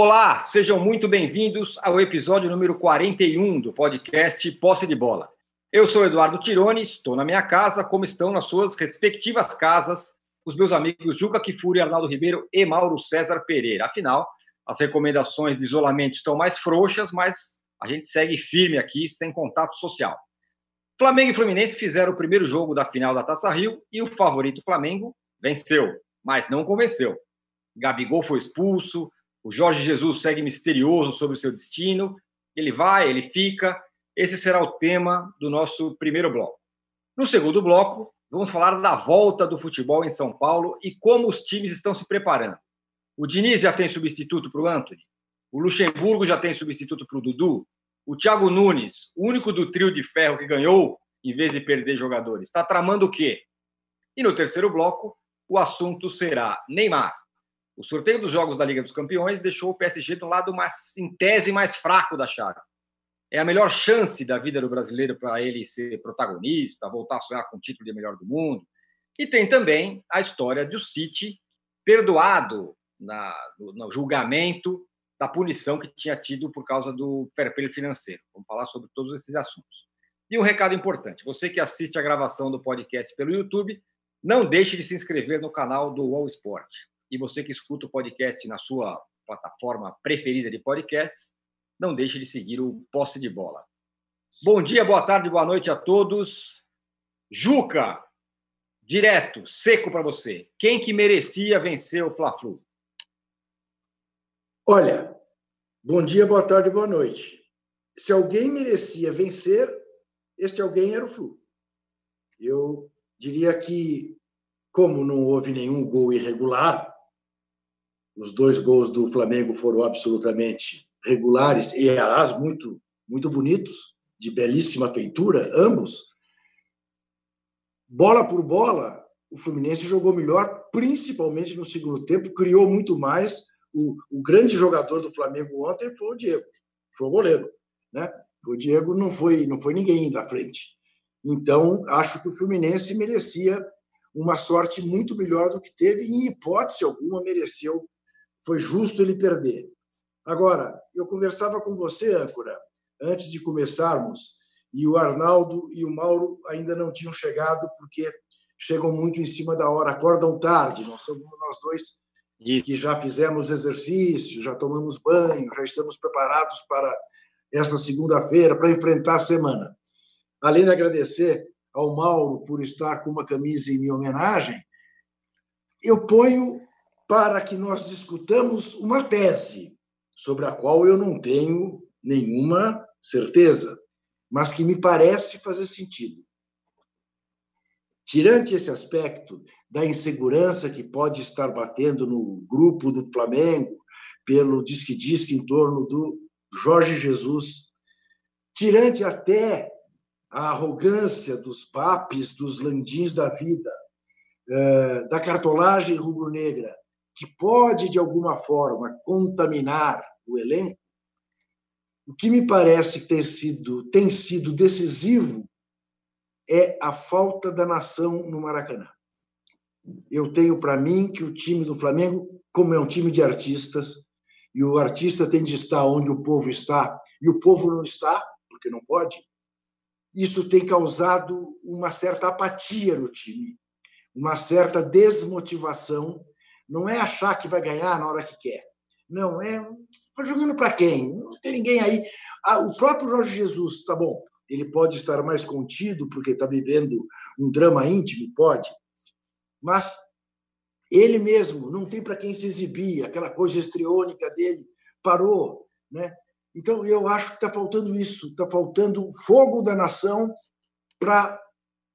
Olá, sejam muito bem-vindos ao episódio número 41 do podcast Posse de Bola. Eu sou Eduardo Tironi, estou na minha casa, como estão nas suas respectivas casas os meus amigos Juca Kifuri, Arnaldo Ribeiro e Mauro César Pereira. Afinal, as recomendações de isolamento estão mais frouxas, mas a gente segue firme aqui, sem contato social. Flamengo e Fluminense fizeram o primeiro jogo da final da Taça Rio e o favorito Flamengo venceu, mas não convenceu. Gabigol foi expulso, o Jorge Jesus segue misterioso sobre o seu destino. Ele vai, ele fica. Esse será o tema do nosso primeiro bloco. No segundo bloco, vamos falar da volta do futebol em São Paulo e como os times estão se preparando. O Diniz já tem substituto para o Anthony. O Luxemburgo já tem substituto para o Dudu. O Thiago Nunes, o único do trio de ferro que ganhou em vez de perder jogadores, está tramando o quê? E no terceiro bloco, o assunto será Neymar. O sorteio dos jogos da Liga dos Campeões deixou o PSG do lado mais, em tese mais fraco da chave. É a melhor chance da vida do brasileiro para ele ser protagonista, voltar a sonhar com o título de melhor do mundo. E tem também a história do City perdoado na, no, julgamento da punição que tinha tido por causa do fair financeiro. Vamos falar sobre todos esses assuntos. E um recado importante: você que assiste a gravação do podcast pelo YouTube, não deixe de se inscrever no canal do All Sport. E você que escuta o podcast na sua plataforma preferida de podcasts, não deixe de seguir o Posse de Bola. Bom dia, boa tarde, boa noite a todos. Juca, direto, seco para você. Quem que merecia vencer o Fla-Flu? Olha, bom dia, boa tarde, boa noite. Se alguém merecia vencer, este alguém era o Flu. Eu diria que, como não houve nenhum gol irregular, os dois gols do Flamengo foram absolutamente regulares e, aliás, muito, muito bonitos, de belíssima feitura, ambos. Bola por bola, o Fluminense jogou melhor, principalmente no segundo tempo, criou muito mais. O, o grande jogador do Flamengo ontem foi o Diego, foi o goleiro. Né? O Diego não foi, não foi ninguém da frente. Então, acho que o Fluminense merecia uma sorte muito melhor do que teve, e, em hipótese alguma, mereceu foi justo ele perder. Agora, eu conversava com você, âncora, antes de começarmos, e o Arnaldo e o Mauro ainda não tinham chegado porque chegam muito em cima da hora, acordam tarde. Nós somos nós dois Isso. que já fizemos exercício, já tomamos banho, já estamos preparados para esta segunda-feira para enfrentar a semana. Além de agradecer ao Mauro por estar com uma camisa em minha homenagem, eu ponho para que nós discutamos uma tese sobre a qual eu não tenho nenhuma certeza, mas que me parece fazer sentido. Tirante esse aspecto da insegurança que pode estar batendo no grupo do Flamengo, pelo disque-disque em torno do Jorge Jesus, tirante até a arrogância dos papes, dos landins da vida, eh, da cartolagem rubro-negra, que pode, de alguma forma, contaminar o elenco, o que me parece ter sido, tem sido decisivo é a falta da nação no Maracanã. Eu tenho para mim que o time do Flamengo, como é um time de artistas, e o artista tem de estar onde o povo está, e o povo não está, porque não pode, isso tem causado uma certa apatia no time, uma certa desmotivação não é achar que vai ganhar na hora que quer. Não, é. Foi jogando para quem? Não tem ninguém aí. Ah, o próprio Jorge Jesus, tá bom, ele pode estar mais contido porque está vivendo um drama íntimo, pode. Mas ele mesmo não tem para quem se exibir, aquela coisa estriônica dele parou, né? Então eu acho que está faltando isso, está faltando fogo da nação para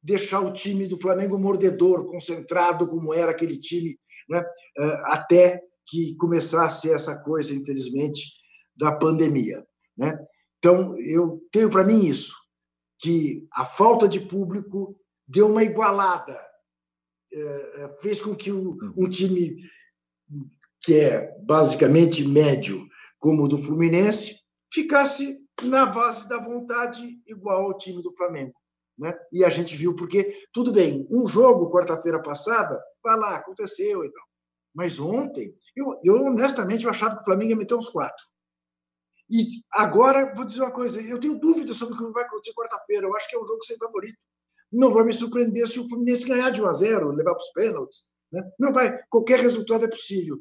deixar o time do Flamengo mordedor, concentrado como era aquele time né, eh, até que começasse essa coisa, infelizmente, da pandemia. Né? Então, eu tenho para mim isso, que a falta de público deu uma igualada, eh, eh, fez com que um time que é basicamente médio, como o do Fluminense, ficasse na base da vontade igual ao time do Flamengo. Né? E a gente viu porque, tudo bem, um jogo quarta-feira passada, vai lá, aconteceu e tal. Mas ontem, eu, eu honestamente eu achava que o Flamengo ia meter uns quatro. E agora, vou dizer uma coisa: eu tenho dúvidas sobre o que vai acontecer quarta-feira. Eu acho que é um jogo sem favorito. Não vai me surpreender se o Fluminense ganhar de 1 a 0, levar para os pênaltis. Né? Não vai. Qualquer resultado é possível.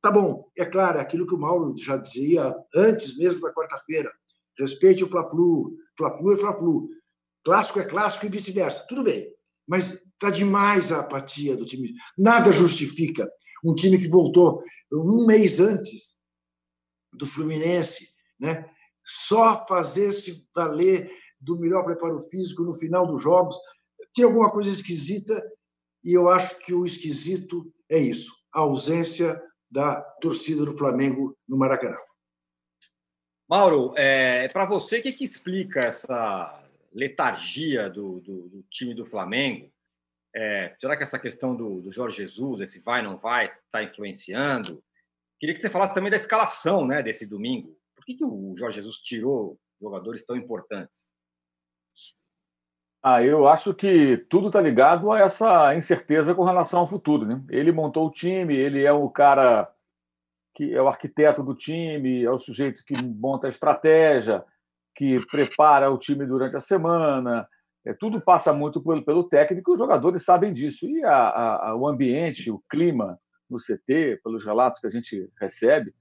Tá bom, é claro, é aquilo que o Mauro já dizia antes mesmo da quarta-feira. Respeite o Fla-Flu. Fla-Flu é Fla-Flu. Clássico é clássico e vice-versa. Tudo bem. Mas tá demais a apatia do time. Nada justifica um time que voltou um mês antes do Fluminense, né? Só fazer-se valer do melhor preparo físico no final dos jogos. Tem alguma coisa esquisita e eu acho que o esquisito é isso, a ausência da torcida do Flamengo no Maracanã. Mauro, é, para você, o que, que explica essa letargia do, do, do time do Flamengo? É, será que essa questão do, do, Jorge Jesus, esse vai não vai, está influenciando? Queria que você falasse também da escalação né, desse domingo. Por que, que o Jorge Jesus tirou jogadores tão importantes? Ah, eu acho que tudo está ligado a essa incerteza com relação ao futuro. Né? Ele montou o time, ele é o cara que é o arquiteto do time, é o sujeito que monta a estratégia, que prepara o time durante a semana. É, tudo passa muito pelo, pelo técnico, os jogadores sabem disso. E a, a, o ambiente, o clima no CT, pelos relatos que a gente recebe,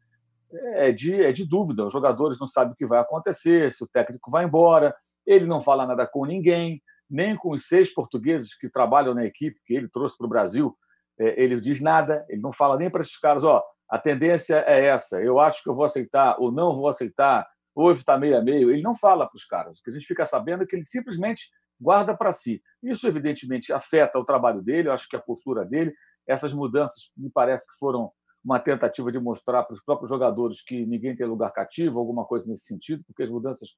é de, é de dúvida. Os jogadores não sabem o que vai acontecer, se o técnico vai embora, ele não fala nada com ninguém nem com os seis portugueses que trabalham na equipe que ele trouxe para o Brasil, é, ele diz nada, ele não fala nem para esses caras, ó, a tendência é essa, eu acho que eu vou aceitar ou não vou aceitar, hoje está meio a meio, ele não fala para os caras, o que a gente fica sabendo é que ele simplesmente guarda para si. Isso, evidentemente, afeta o trabalho dele, eu acho que a postura dele, essas mudanças me parece que foram uma tentativa de mostrar para os próprios jogadores que ninguém tem lugar cativo, alguma coisa nesse sentido, porque as mudanças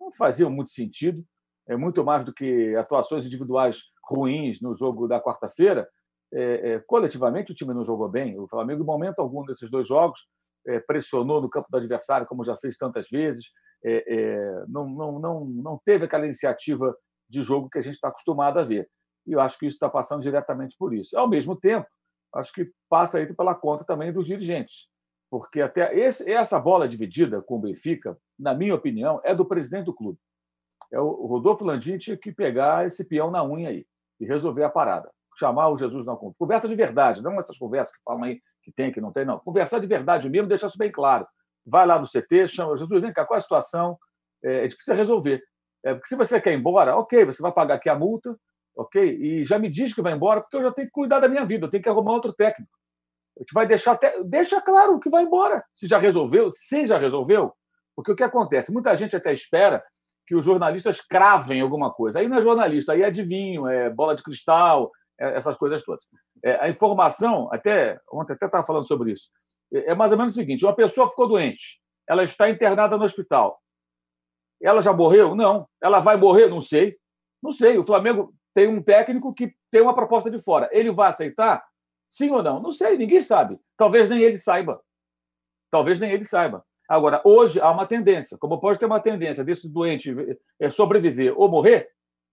não faziam muito sentido é muito mais do que atuações individuais ruins no jogo da quarta-feira. É, é, coletivamente, o time não jogou bem. O Flamengo, em momento algum desses dois jogos, pressionou no campo do adversário, como já fez tantas vezes. É, é, não, não, não, não teve aquela iniciativa de jogo que a gente está acostumado a ver. E eu acho que isso está passando diretamente por isso. Ao mesmo tempo, acho que passa aí pela conta também dos dirigentes. Porque até esse, essa bola dividida com o Benfica, na minha opinião, é do presidente do clube é o Rodolfo Landim tinha que pegar esse peão na unha aí e resolver a parada. Chamar o Jesus na conversa. Conversa de verdade, não essas conversas que falam aí que tem, que não tem, não. Conversar de verdade mesmo, deixar isso bem claro. Vai lá no CT, chama Jesus, vem cá, qual é a situação? É, a gente precisa resolver. É, porque se você quer ir embora, ok, você vai pagar aqui a multa, ok? E já me diz que vai embora, porque eu já tenho que cuidar da minha vida, eu tenho que arrumar outro técnico. A gente vai deixar até. Deixa claro que vai embora. Se já resolveu, se já resolveu. Porque o que acontece? Muita gente até espera que os jornalistas cravem alguma coisa. Aí não é jornalista, aí é adivinho, é bola de cristal, é essas coisas todas. É, a informação, até ontem até estava falando sobre isso, é, é mais ou menos o seguinte: uma pessoa ficou doente, ela está internada no hospital. Ela já morreu? Não. Ela vai morrer? Não sei. Não sei. O Flamengo tem um técnico que tem uma proposta de fora. Ele vai aceitar? Sim ou não? Não sei, ninguém sabe. Talvez nem ele saiba. Talvez nem ele saiba. Agora, hoje há uma tendência, como pode ter uma tendência desse doente é, sobreviver ou morrer,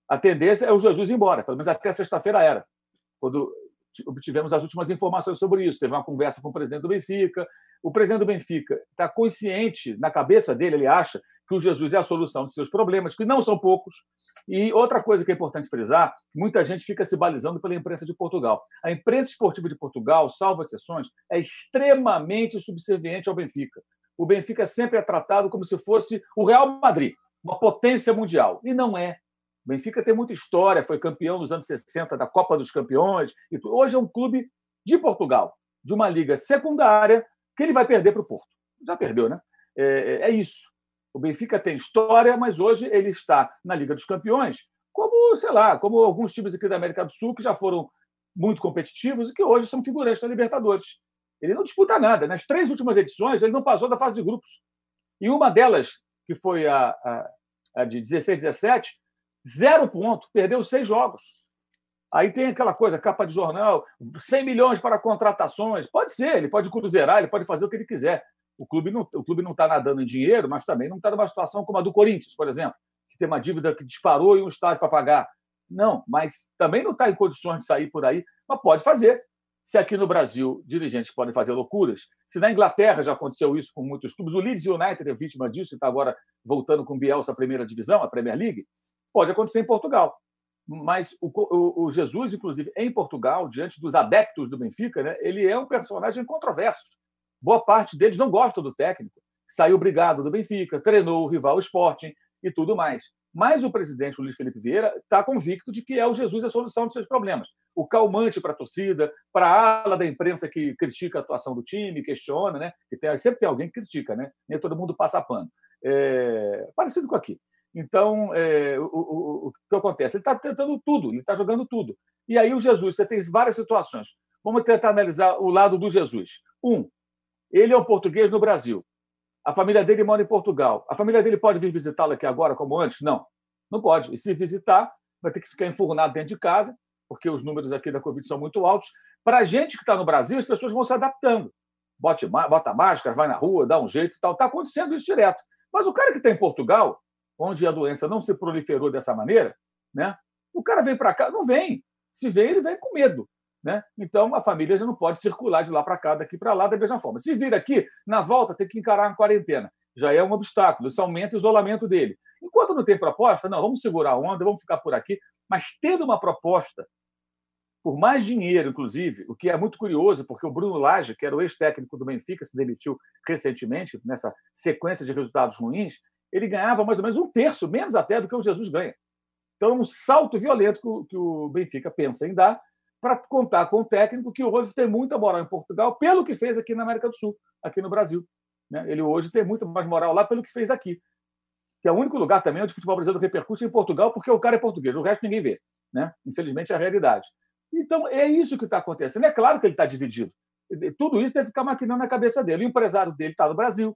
a tendência é o Jesus ir embora, pelo menos até sexta-feira era, quando obtivemos as últimas informações sobre isso. Teve uma conversa com o presidente do Benfica. O presidente do Benfica está consciente, na cabeça dele, ele acha que o Jesus é a solução de seus problemas, que não são poucos. E outra coisa que é importante frisar, muita gente fica se balizando pela imprensa de Portugal. A imprensa esportiva de Portugal, salvo exceções, é extremamente subserviente ao Benfica o Benfica sempre é tratado como se fosse o Real Madrid, uma potência mundial. E não é. O Benfica tem muita história, foi campeão nos anos 60 da Copa dos Campeões. E hoje é um clube de Portugal, de uma liga secundária, que ele vai perder para o Porto. Já perdeu, né? É, é, é isso. O Benfica tem história, mas hoje ele está na Liga dos Campeões, como, sei lá, como alguns times aqui da América do Sul que já foram muito competitivos e que hoje são figurantes da Libertadores. Ele não disputa nada. Nas três últimas edições, ele não passou da fase de grupos. E uma delas, que foi a, a, a de 16, 17, zero ponto, perdeu seis jogos. Aí tem aquela coisa, capa de jornal, 100 milhões para contratações. Pode ser, ele pode cruzeirar, ele pode fazer o que ele quiser. O clube não o clube não está nadando em dinheiro, mas também não está numa situação como a do Corinthians, por exemplo, que tem uma dívida que disparou e um estádio para pagar. Não, mas também não está em condições de sair por aí, mas pode fazer. se aqui no Brasil dirigentes podem fazer loucuras, se na Inglaterra já aconteceu isso com muitos clubes, o Leeds United é vítima disso e está agora voltando com Bielsa à primeira divisão, a Premier League, pode acontecer em Portugal. Mas o, o, o, Jesus, inclusive, em Portugal, diante dos adeptos do Benfica, né, ele é um personagem controverso. Boa parte deles não gosta do técnico. Saiu brigado do Benfica, treinou o rival Sporting e tudo mais. Mas o presidente Luiz Felipe Vieira está convicto de que é o Jesus a solução dos seus problemas o calmante para a torcida, para a ala da imprensa que critica a atuação do time, questiona, né? E tem, sempre tem alguém que critica, né? Nem todo mundo passa pano. É, parecido com aqui. Então, é, o, o, o, que acontece? Ele está tentando tudo, ele está jogando tudo. E aí o Jesus, você tem várias situações. Vamos tentar analisar o lado do Jesus. Um, ele é um português no Brasil. A família dele mora em Portugal. A família dele pode vir visitá-lo aqui agora, como antes? Não, não pode. E se visitar, vai ter que ficar enfurnado dentro de casa porque os números aqui da Covid são muito altos. Para a gente que está no Brasil, as pessoas vão se adaptando. Bota máscara, vai na rua, dá um jeito e tal. Está acontecendo isso direto. Mas o cara que está em Portugal, onde a doença não se proliferou dessa maneira, né? o cara vem para cá, não vem. Se vem, ele vem com medo. Né? Então, a família já não pode circular de lá para cá, daqui para lá, da mesma forma. Se vir aqui, na volta, tem que encarar a quarentena. Já é um obstáculo, isso aumenta o isolamento dele. Enquanto não tem proposta, não, vamos segurar a onda, vamos ficar por aqui. Mas tendo uma proposta por mais dinheiro, inclusive, o que é muito curioso, porque o Bruno Lage, que era o ex-técnico do Benfica, se demitiu recentemente, nessa sequência de resultados ruins, ele ganhava mais ou menos um terço, menos até do que o Jesus ganha. Então, é um salto violento que o Benfica pensa em dar para contar com o técnico que hoje tem muita moral em Portugal, pelo que fez aqui na América do Sul, aqui no Brasil. Né? Ele hoje tem muito mais moral lá pelo que fez aqui. Que é o único lugar também onde o futebol brasileiro repercute em Portugal, porque o cara é português, o resto ninguém vê. Né? Infelizmente, é a realidade. Então, é isso que está acontecendo. É claro que ele está dividido. Tudo isso deve ficar maquinando na cabeça dele. O empresário dele está no Brasil.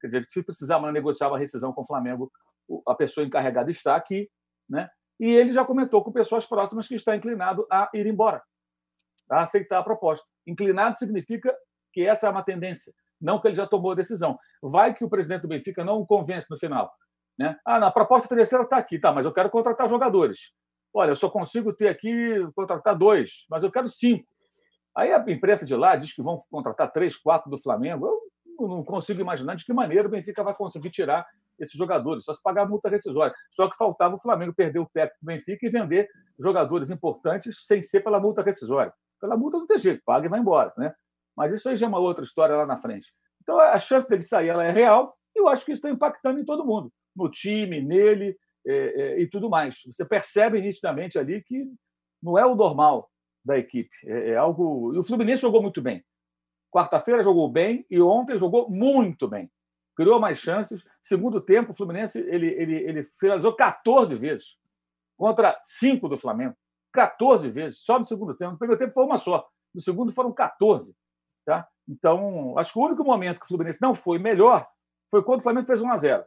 Quer dizer, se precisar negociar uma rescisão com o Flamengo, a pessoa encarregada está aqui. Né? E ele já comentou com pessoas próximas que está inclinado a ir embora, a aceitar a proposta. Inclinado significa que essa é uma tendência, não que ele já tomou a decisão. Vai que o presidente do Benfica não o convence no final. Né? Ah, na proposta financeira está aqui, tá, mas eu quero contratar jogadores. Olha, eu só consigo ter aqui, contratar dois, mas eu quero cinco. Aí a imprensa de lá diz que vão contratar três, quatro do Flamengo. Eu não consigo imaginar de que maneira o Benfica vai conseguir tirar esses jogadores, só se pagar multa rescisória. Só que faltava o Flamengo perder o técnico do Benfica e vender jogadores importantes sem ser pela multa rescisória. Pela multa não tem jeito, paga e vai embora. Né? Mas isso aí já é uma outra história lá na frente. Então a chance dele sair ela é real e eu acho que isso está impactando em todo mundo. No time, nele, é, é, e tudo mais. Você percebe nitidamente ali que não é o normal da equipe. É, é algo. E o Fluminense jogou muito bem. Quarta-feira jogou bem e ontem jogou muito bem. Criou mais chances. Segundo tempo, o Fluminense ele, ele, ele finalizou 14 vezes contra 5 do Flamengo. 14 vezes, só no segundo tempo. No primeiro tempo foi uma só. No segundo foram 14. Tá? Então, acho que o único momento que o Fluminense não foi melhor foi quando o Flamengo fez 1 a 0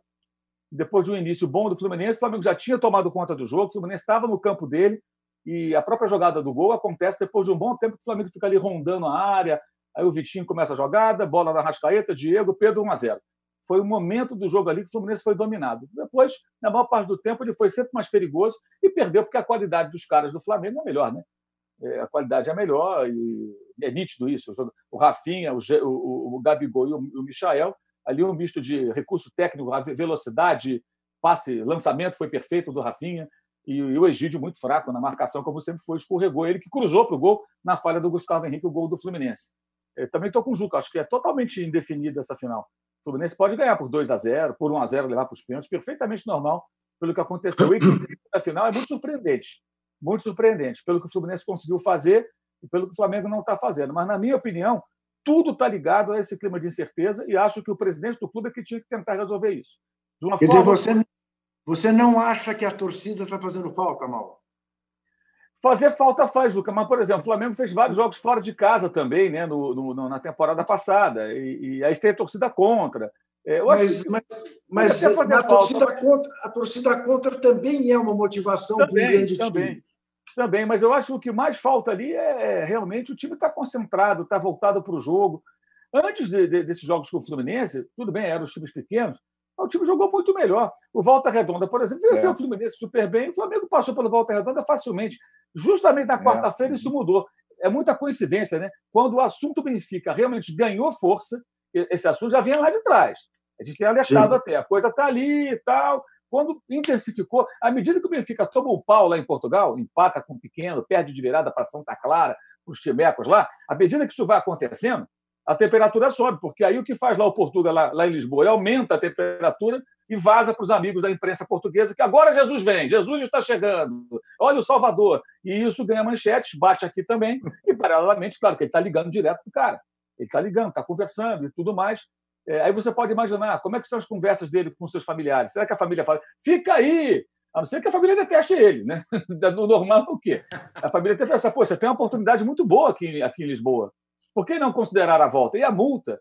depois de um início bom do Fluminense, o Flamengo já tinha tomado conta do jogo, o Fluminense estava no campo dele, e a própria jogada do gol acontece depois de um bom tempo que o Flamengo fica ali rondando a área, aí o Vitinho começa a jogada, bola na Rascaeta, Diego, Pedro 1 a 0 Foi o momento do jogo ali que o Fluminense foi dominado. Depois, na maior parte do tempo, ele foi sempre mais perigoso e perdeu porque a qualidade dos caras do Flamengo é melhor, né? É, a qualidade é melhor e é nítido isso. O Rafinha, o, o, o Gabigol e o, o Michael ali um misto de recurso técnico, velocidade, passe, lançamento foi perfeito do Rafinha e, o Egídio muito fraco na marcação, como sempre foi, escorregou ele que cruzou para o gol na falha do Gustavo Henrique, o gol do Fluminense. Eu também estou com o Juca, acho que é totalmente indefinida essa final. O Fluminense pode ganhar por 2 a 0 por 1 a 0 levar para os pênaltis, perfeitamente normal pelo que aconteceu. E a final é muito surpreendente, muito surpreendente, pelo que o Fluminense conseguiu fazer e pelo que o Flamengo não está fazendo. Mas, na minha opinião, tudo está ligado a esse clima de incerteza e acho que o presidente do clube é que tinha que tentar resolver isso. De uma Quer forma... dizer, você, você não acha que a torcida está fazendo falta, Mal? Fazer falta faz, Luca, mas, por exemplo, o Flamengo fez vários jogos fora de casa também, né, no, no na temporada passada, e, e aí tem a torcida contra. É, eu mas, mas, mas a, torcida contra, a torcida contra também é uma motivação para um grande também. time. Também, mas eu acho que o que mais falta ali é, é realmente o time estar tá concentrado, estar tá voltado para o jogo. Antes de, de, desses jogos com o Fluminense, tudo bem, eram os times pequenos, o time jogou muito melhor. O Volta Redonda, por exemplo, venceu é. o Fluminense super bem, o Flamengo passou pelo Volta Redonda facilmente. Justamente na é. quarta-feira isso mudou. é muita coincidência, né? Quando o assunto Benfica realmente ganhou força, esse assunto já vinha lá de trás. A gente tem alertado Sim. até, a coisa está ali e tal. Quando intensificou, à medida que o Benfica toma o pau lá em Portugal, empata com o pequeno, perde de virada para Santa Clara, os Timecos lá, à medida que isso vai acontecendo, a temperatura sobe, porque aí o que faz lá o Portugal, lá, lá em Lisboa, aumenta a temperatura e vaza para os amigos da imprensa portuguesa que agora Jesus vem, Jesus está chegando, olha o Salvador. E isso ganha manchetes, bate aqui também, e paralelamente, claro, que ele está ligando direto para o cara. Ele está ligando, está conversando e tudo mais. É, aí você pode imaginar como é que são as conversas dele com seus familiares. Será que a família fala, fica aí, a não ser que a família deteste ele, né? No normal, o quê? A família tem que pensar, pô, você tem uma oportunidade muito boa aqui, aqui em Lisboa. Por que não considerar a volta? E a multa?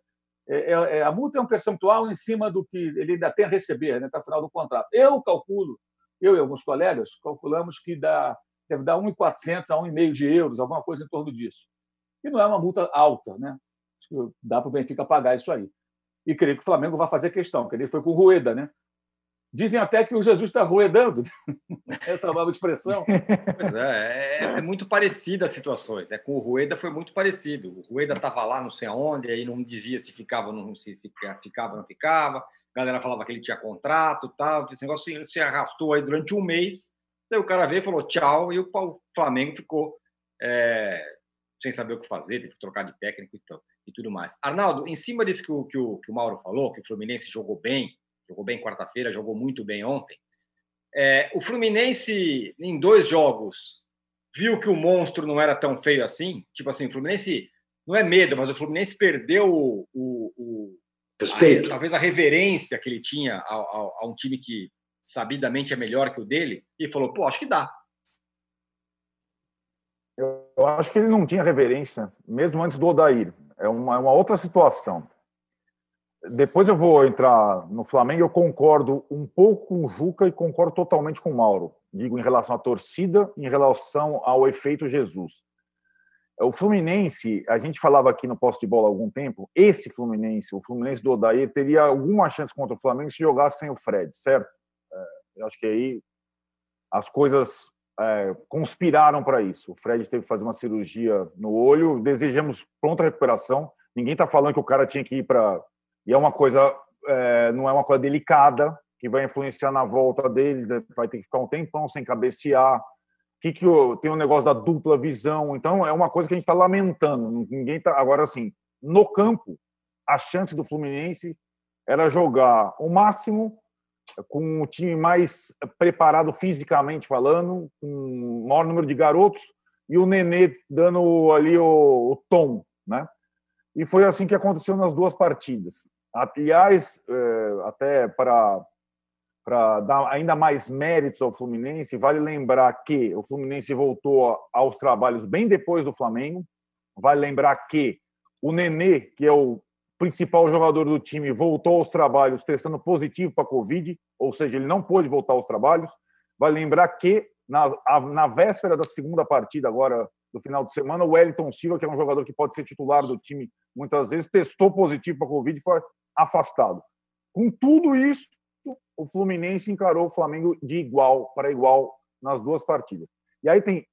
É, é, é a multa é um percentual em cima do que ele ainda tem a receber né, até o final do contrato. Eu calculo, eu e alguns colegas, calculamos que dá, deve dar 1.400 a 1,5 de euros, alguma coisa em torno disso. E não é uma multa alta, né? Dá para o Benfica pagar isso aí. E creio que o Flamengo vai fazer questão, porque ele foi com o Rueda, né? Dizem até que o Jesus está roedando, essa nova expressão. Pois é, é, é, muito parecida as situações. Né? Com o Rueda foi muito parecido. O Rueda estava lá, não sei aonde, aí não dizia se ficava ou não se ficava, não ficava. A galera falava que ele tinha contrato, tal. Esse negócio se arrastou aí durante um mês. Daí o cara veio e falou tchau, e o Flamengo ficou é, sem saber o que fazer, teve que trocar de técnico e, então, e tudo mais. Arnaldo, em cima disso que o, que o, que o Mauro falou, que o Fluminense jogou bem, jogou bem quarta-feira, jogou muito bem ontem. É, o Fluminense, em dois jogos, viu que o monstro não era tão feio assim. Tipo assim, o Fluminense não é medo, mas o Fluminense perdeu o, o, o respeito, a, talvez a reverência que ele tinha a, a, a, um time que sabidamente é melhor que o dele e falou: pô, acho que dá. Eu acho que ele não tinha reverência, mesmo antes do Odair. É uma, é uma outra situação. Depois eu vou entrar no Flamengo. Eu concordo um pouco com o Juca e concordo totalmente com o Mauro. Digo em relação à torcida, em relação ao efeito Jesus. O Fluminense, a gente falava aqui no posto de bola há algum tempo, esse Fluminense, o Fluminense do Odair, teria alguma chance contra o Flamengo se jogasse sem o Fred, certo? É, eu acho que aí as coisas é, conspiraram para isso. O Fred teve que fazer uma cirurgia no olho, desejamos pronta recuperação. Ninguém está falando que o cara tinha que ir para e é uma coisa, é, não é uma coisa delicada, que vai influenciar na volta dele, vai ter que ficar um tempão sem cabecear. Que que o, tem o um negócio da dupla visão, então é uma coisa que a gente está lamentando. Ninguém tá agora assim no campo. A chance do Fluminense era jogar o máximo com o time mais preparado fisicamente falando, com o maior número de garotos e o Nenê dando ali o, o tom, né? E foi assim que aconteceu nas duas partidas. Aliás, é, até para para dar ainda mais méritos ao Fluminense, vale lembrar que o Fluminense voltou aos trabalhos bem depois do Flamengo. Vale lembrar que o Nenê, que é o principal jogador do time, voltou aos trabalhos testando positivo para a Covid, ou seja, ele não pôde voltar aos trabalhos. Vale lembrar que na, na véspera da segunda partida, agora do final de semana, o Wellington Silva, que é um jogador que pode ser titular do time muitas vezes, testou positivo para a Covid afastado. Com tudo isso, o Fluminense encarou o Flamengo de igual para igual nas duas partidas. E aí tem.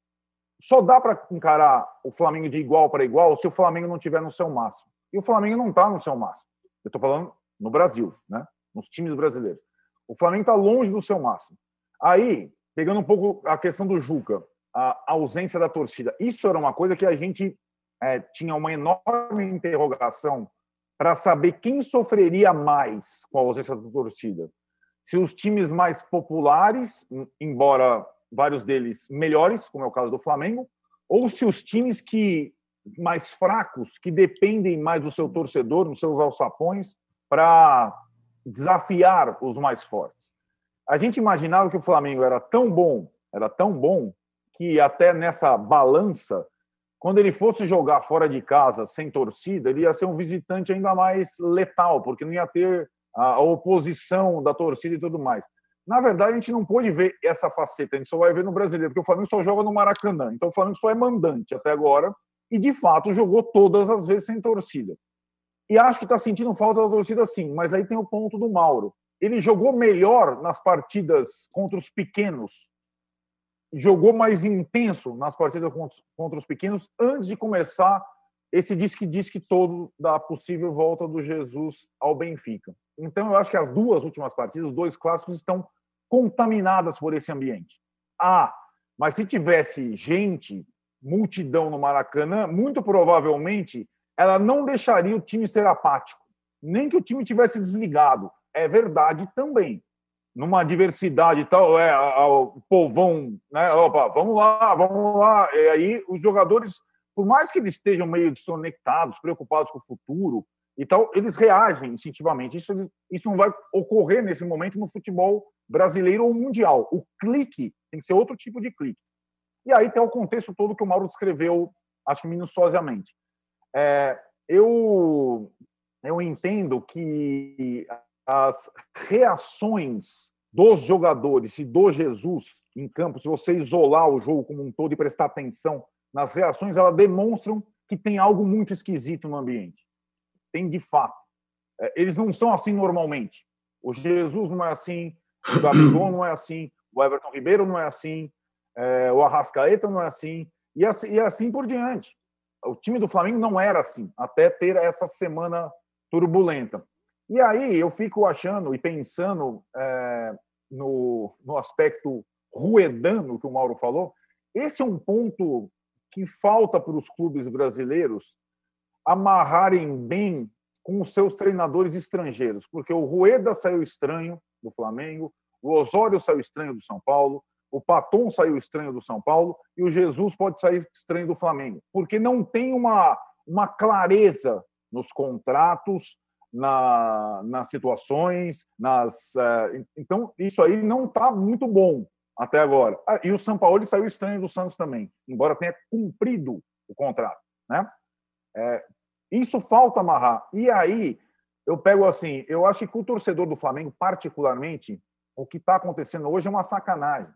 Só dá para encarar o Flamengo de igual para igual se o Flamengo não estiver no seu máximo. E o Flamengo não está no seu máximo. Eu estou falando no Brasil, né? nos times brasileiros. O Flamengo está longe do seu máximo. Aí, pegando um pouco a questão do Juca, a ausência da torcida. Isso era uma coisa que a gente é, tinha uma enorme interrogação para saber quem sofreria mais com a ausência da torcida. Se os times mais populares, embora vários deles melhores, como é o caso do Flamengo, ou se os times que mais fracos, que dependem mais do seu torcedor, dos seus alçapões, para desafiar os mais fortes. A gente imaginava que o Flamengo era tão bom, era tão bom que até nessa balança quando ele fosse jogar fora de casa, sem torcida, ele ia ser um visitante ainda mais letal, porque não ia ter a oposição da torcida e tudo mais. Na verdade, a gente não pôde ver essa faceta, a gente só vai ver no brasileiro, porque o Flamengo só joga no Maracanã. Então, o Flamengo só é mandante até agora e, de fato, jogou todas as vezes sem torcida. E acho que está sentindo falta da torcida, sim, mas aí tem o ponto do Mauro. Ele jogou melhor nas partidas contra os pequenos jogou mais intenso nas partidas contra os pequenos antes de começar esse disque-disque todo da possível volta do Jesus ao Benfica. Então, eu acho que as duas últimas partidas, os dois clássicos, estão contaminadas por esse ambiente. Ah, mas se tivesse gente, multidão no Maracanã, muito provavelmente ela não deixaria o time ser apático, nem que o time tivesse desligado. É verdade também. Numa diversidade tal, é, o povão, né? Opa, vamos lá, vamos lá. E aí os jogadores por mais que eles estejam meio desconectados, preocupados com o futuro e tal, eles reagem instintivamente. Isso, isso não vai ocorrer nesse momento no futebol brasileiro ou mundial. O clique tem que ser outro tipo de clique. E aí tem o contexto todo que o Mauro descreveu, acho minuciosamente. É, eu, eu entendo que as reações dos jogadores e do Jesus em campo, se você isolar o jogo como um todo e prestar atenção nas reações, elas demonstram que tem algo muito esquisito no ambiente. Tem de fato. É, eles não são assim normalmente. O Jesus não é assim, o Gabigol não é assim, o Everton Ribeiro não é assim, é, o Arrascaeta não é assim, e assim, e assim por diante. O time do Flamengo não era assim, até ter essa semana turbulenta. E aí eu fico achando e pensando é, no, no aspecto ruedano que o Mauro falou, esse é um ponto que falta para os clubes brasileiros amarrarem bem com os seus treinadores estrangeiros, porque o Rueda saiu estranho do Flamengo, o Osório saiu estranho do São Paulo, o Paton saiu estranho do São Paulo e o Jesus pode sair estranho do Flamengo, porque não tem uma, uma clareza nos contratos, na, nas situações, nas uh, então isso aí não está muito bom até agora. Ah, e o São Paulo saiu estranho do Santos também, embora tenha cumprido o contrato. Né? É, isso falta amarrar. E aí, eu pego assim, eu acho que o torcedor do Flamengo, particularmente, o que está acontecendo hoje é uma sacanagem.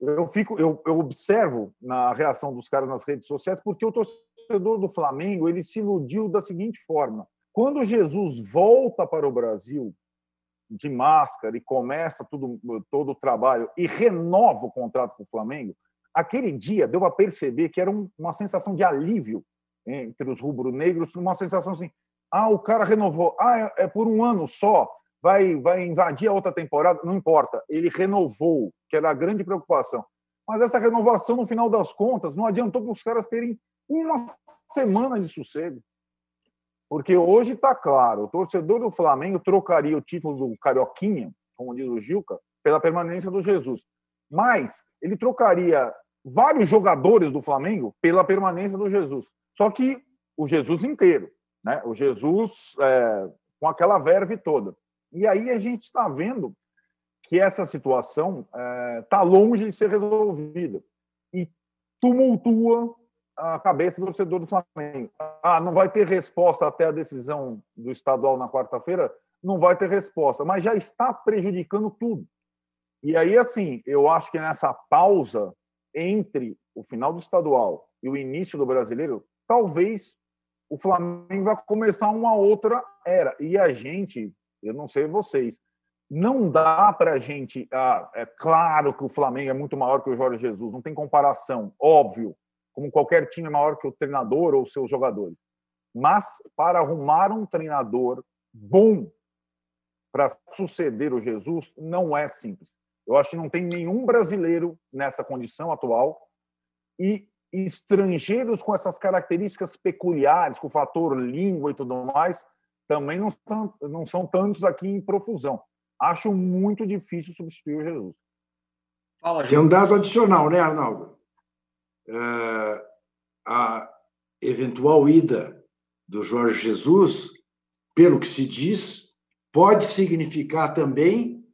Eu fico, eu, eu, observo na reação dos caras nas redes sociais, porque o torcedor do Flamengo ele se iludiu da seguinte forma: quando Jesus volta para o Brasil, de máscara e começa tudo, todo o trabalho e renova o contrato com o Flamengo, aquele dia deu a perceber que era um, uma sensação de alívio entre os rubro-negros, uma sensação assim, ah, o cara renovou, ah, é, é, por um ano só, vai, vai invadir a outra temporada, não importa, ele renovou, que era a grande preocupação. Mas essa renovação, no final das contas, não adiantou para os caras terem uma semana de sossego. Porque hoje está claro, o torcedor do Flamengo trocaria o título do Carioquinha, como diz o Gilca, pela permanência do Jesus. Mas ele trocaria vários jogadores do Flamengo pela permanência do Jesus. Só que o Jesus inteiro, né? o Jesus é, com aquela verve toda. E aí a gente está vendo que essa situação está é, longe de ser resolvida. E tumultua a cabeça do torcedor do Flamengo. Ah, não vai ter resposta até a decisão do estadual na quarta-feira? Não vai ter resposta, mas já está prejudicando tudo. E aí, assim, eu acho que nessa pausa entre o final do estadual e o início do brasileiro, talvez o Flamengo vai começar uma outra era. E a gente, eu não sei vocês, não dá para a gente. Ah, é claro que o Flamengo é muito maior que o Jorge Jesus, não tem comparação, óbvio como qualquer time é maior que o treinador ou seus jogadores. Mas para arrumar um treinador bom para suceder o Jesus não é simples. Eu acho que não tem nenhum brasileiro nessa condição atual e estrangeiros com essas características peculiares, com o fator língua e tudo mais, também não são, não são tantos aqui em profusão. Acho muito difícil substituir o Jesus. Fala, Tem um dado adicional, né, Arnaldo? A eventual ida do Jorge Jesus, pelo que se diz, pode significar também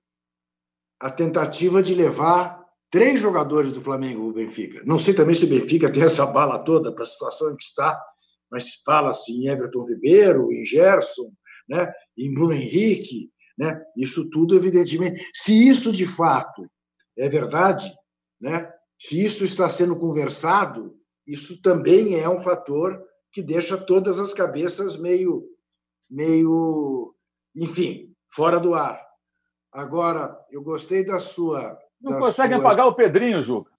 a tentativa de levar três jogadores do Flamengo o Benfica. Não sei também se o Benfica tem essa bala toda para a situação em que está, mas fala-se em Everton Ribeiro, em Gerson, né, em Bruno Henrique, né? Isso tudo evidentemente, se isto de fato é verdade, né? Se isso está sendo conversado, isso também é um fator que deixa todas as cabeças meio, meio, enfim, fora do ar. Agora, eu gostei da sua. Não da consegue sua... apagar o Pedrinho, Juca.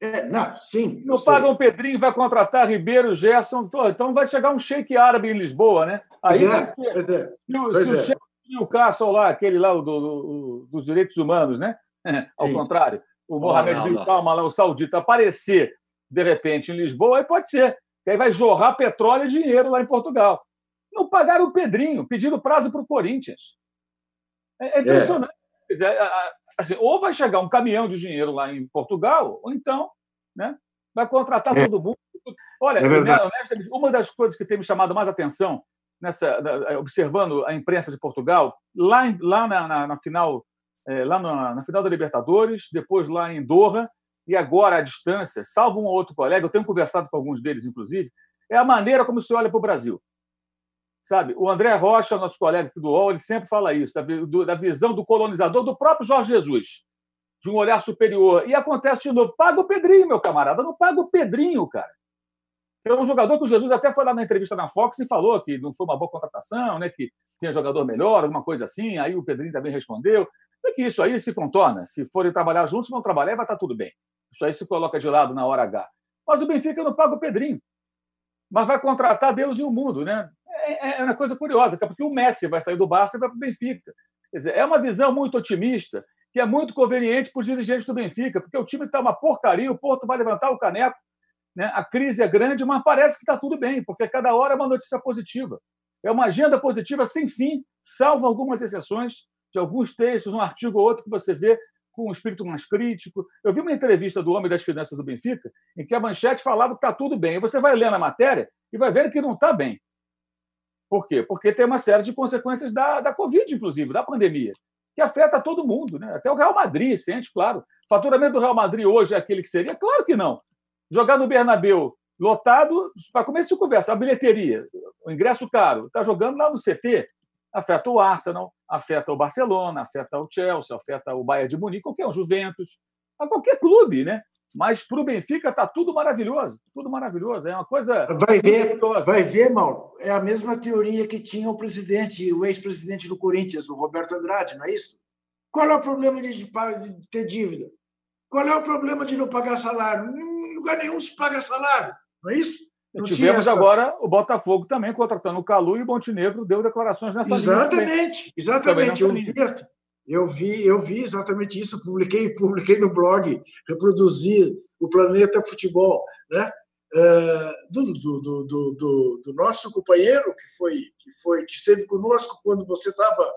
É, não, sim. Não paga o Pedrinho, vai contratar Ribeiro, Gerson. Então vai chegar um shake árabe em Lisboa, né? Aí pois é, ser, pois é. Se, o, pois se é. o Castle lá, aquele lá do, do, dos direitos humanos, né? Ao sim. contrário, o Mohamed Bin Salman, o saudita, aparecer de repente em Lisboa, aí pode ser. Que aí vai jorrar petróleo e dinheiro lá em Portugal. Não pagaram o Pedrinho, pediram prazo para o Corinthians. É, é impressionante. É. Assim, ou vai chegar um caminhão de dinheiro lá em Portugal, ou então né, vai contratar é. todo mundo. Olha, é uma das coisas que tem me chamado mais atenção nessa observando a imprensa de Portugal, lá, lá na, na, na final é, lá na, na, final da Libertadores, depois lá em Doha, e agora à distância, salvo um ou outro colega, eu tenho conversado com alguns deles, inclusive, é a maneira como se olha para o Brasil. Sabe, o André Rocha, nosso colega aqui do UOL, ele sempre fala isso, da, do, da visão do colonizador, do próprio Jorge Jesus, de um olhar superior. E acontece de novo, paga o Pedrinho, meu camarada, não paga o Pedrinho, cara. Tem um jogador que o Jesus até foi lá na entrevista na Fox e falou que não foi uma boa contratação, né, que tinha jogador melhor, alguma coisa assim. Aí o Pedrinho também respondeu. É que isso aí se contorna. Se forem trabalhar juntos, vão trabalhar e vai estar tudo bem. Isso aí se coloca de lado na hora H. Mas o Benfica não paga o Pedrinho. Mas vai contratar Deus e o mundo, né? É, é, é uma coisa curiosa, porque o Messi vai sair do Barça e vai para o Benfica. Quer dizer, é uma visão muito otimista, que é muito conveniente para os dirigentes do Benfica, porque o time está uma porcaria, o Porto vai levantar o caneco, né? a crise é grande, mas parece que está tudo bem, porque cada hora é uma notícia positiva. É uma agenda positiva sem fim, salvo algumas exceções, de alguns textos, um artigo ou outro que você vê com um espírito mais crítico. Eu vi uma entrevista do Homem das Finanças do Benfica, em que a manchete falava que está tudo bem. E você vai lendo a matéria e vai ver que não está bem. Por quê? Porque tem uma série de consequências da, da Covid, inclusive, da pandemia, que afeta todo mundo, né? até o Real Madrid, sente, claro. Faturamento do Real Madrid hoje é aquele que seria? Claro que não. Jogar no Bernabeu lotado, para começo de conversa, a bilheteria, o ingresso caro, está jogando lá no CT, afeta o Arsenal, afeta o Barcelona, afeta o Chelsea, afeta o Bayern de Munique, qualquer um, Juventus, a qualquer clube, né? Mas para o Benfica está tudo maravilhoso, tudo maravilhoso. É uma coisa. Vai ver, vai ver, Mauro. É a mesma teoria que tinha o presidente, o ex-presidente do Corinthians, o Roberto Andrade, não é isso? Qual é o problema de, ter dívida? Qual é o problema de não pagar salário? Em lugar nenhum se paga salário, não é isso? Não Tivemos essa... agora o Botafogo também contratando o Calu e o Montenegro deu declarações nessa Exatamente, exatamente. Eu vi, eu vi, eu vi exatamente isso. Publiquei, publiquei no blog, reproduzi o Planeta Futebol, né? Uh, do, do, do, do, do, nosso companheiro que foi que foi que esteve conosco quando você estava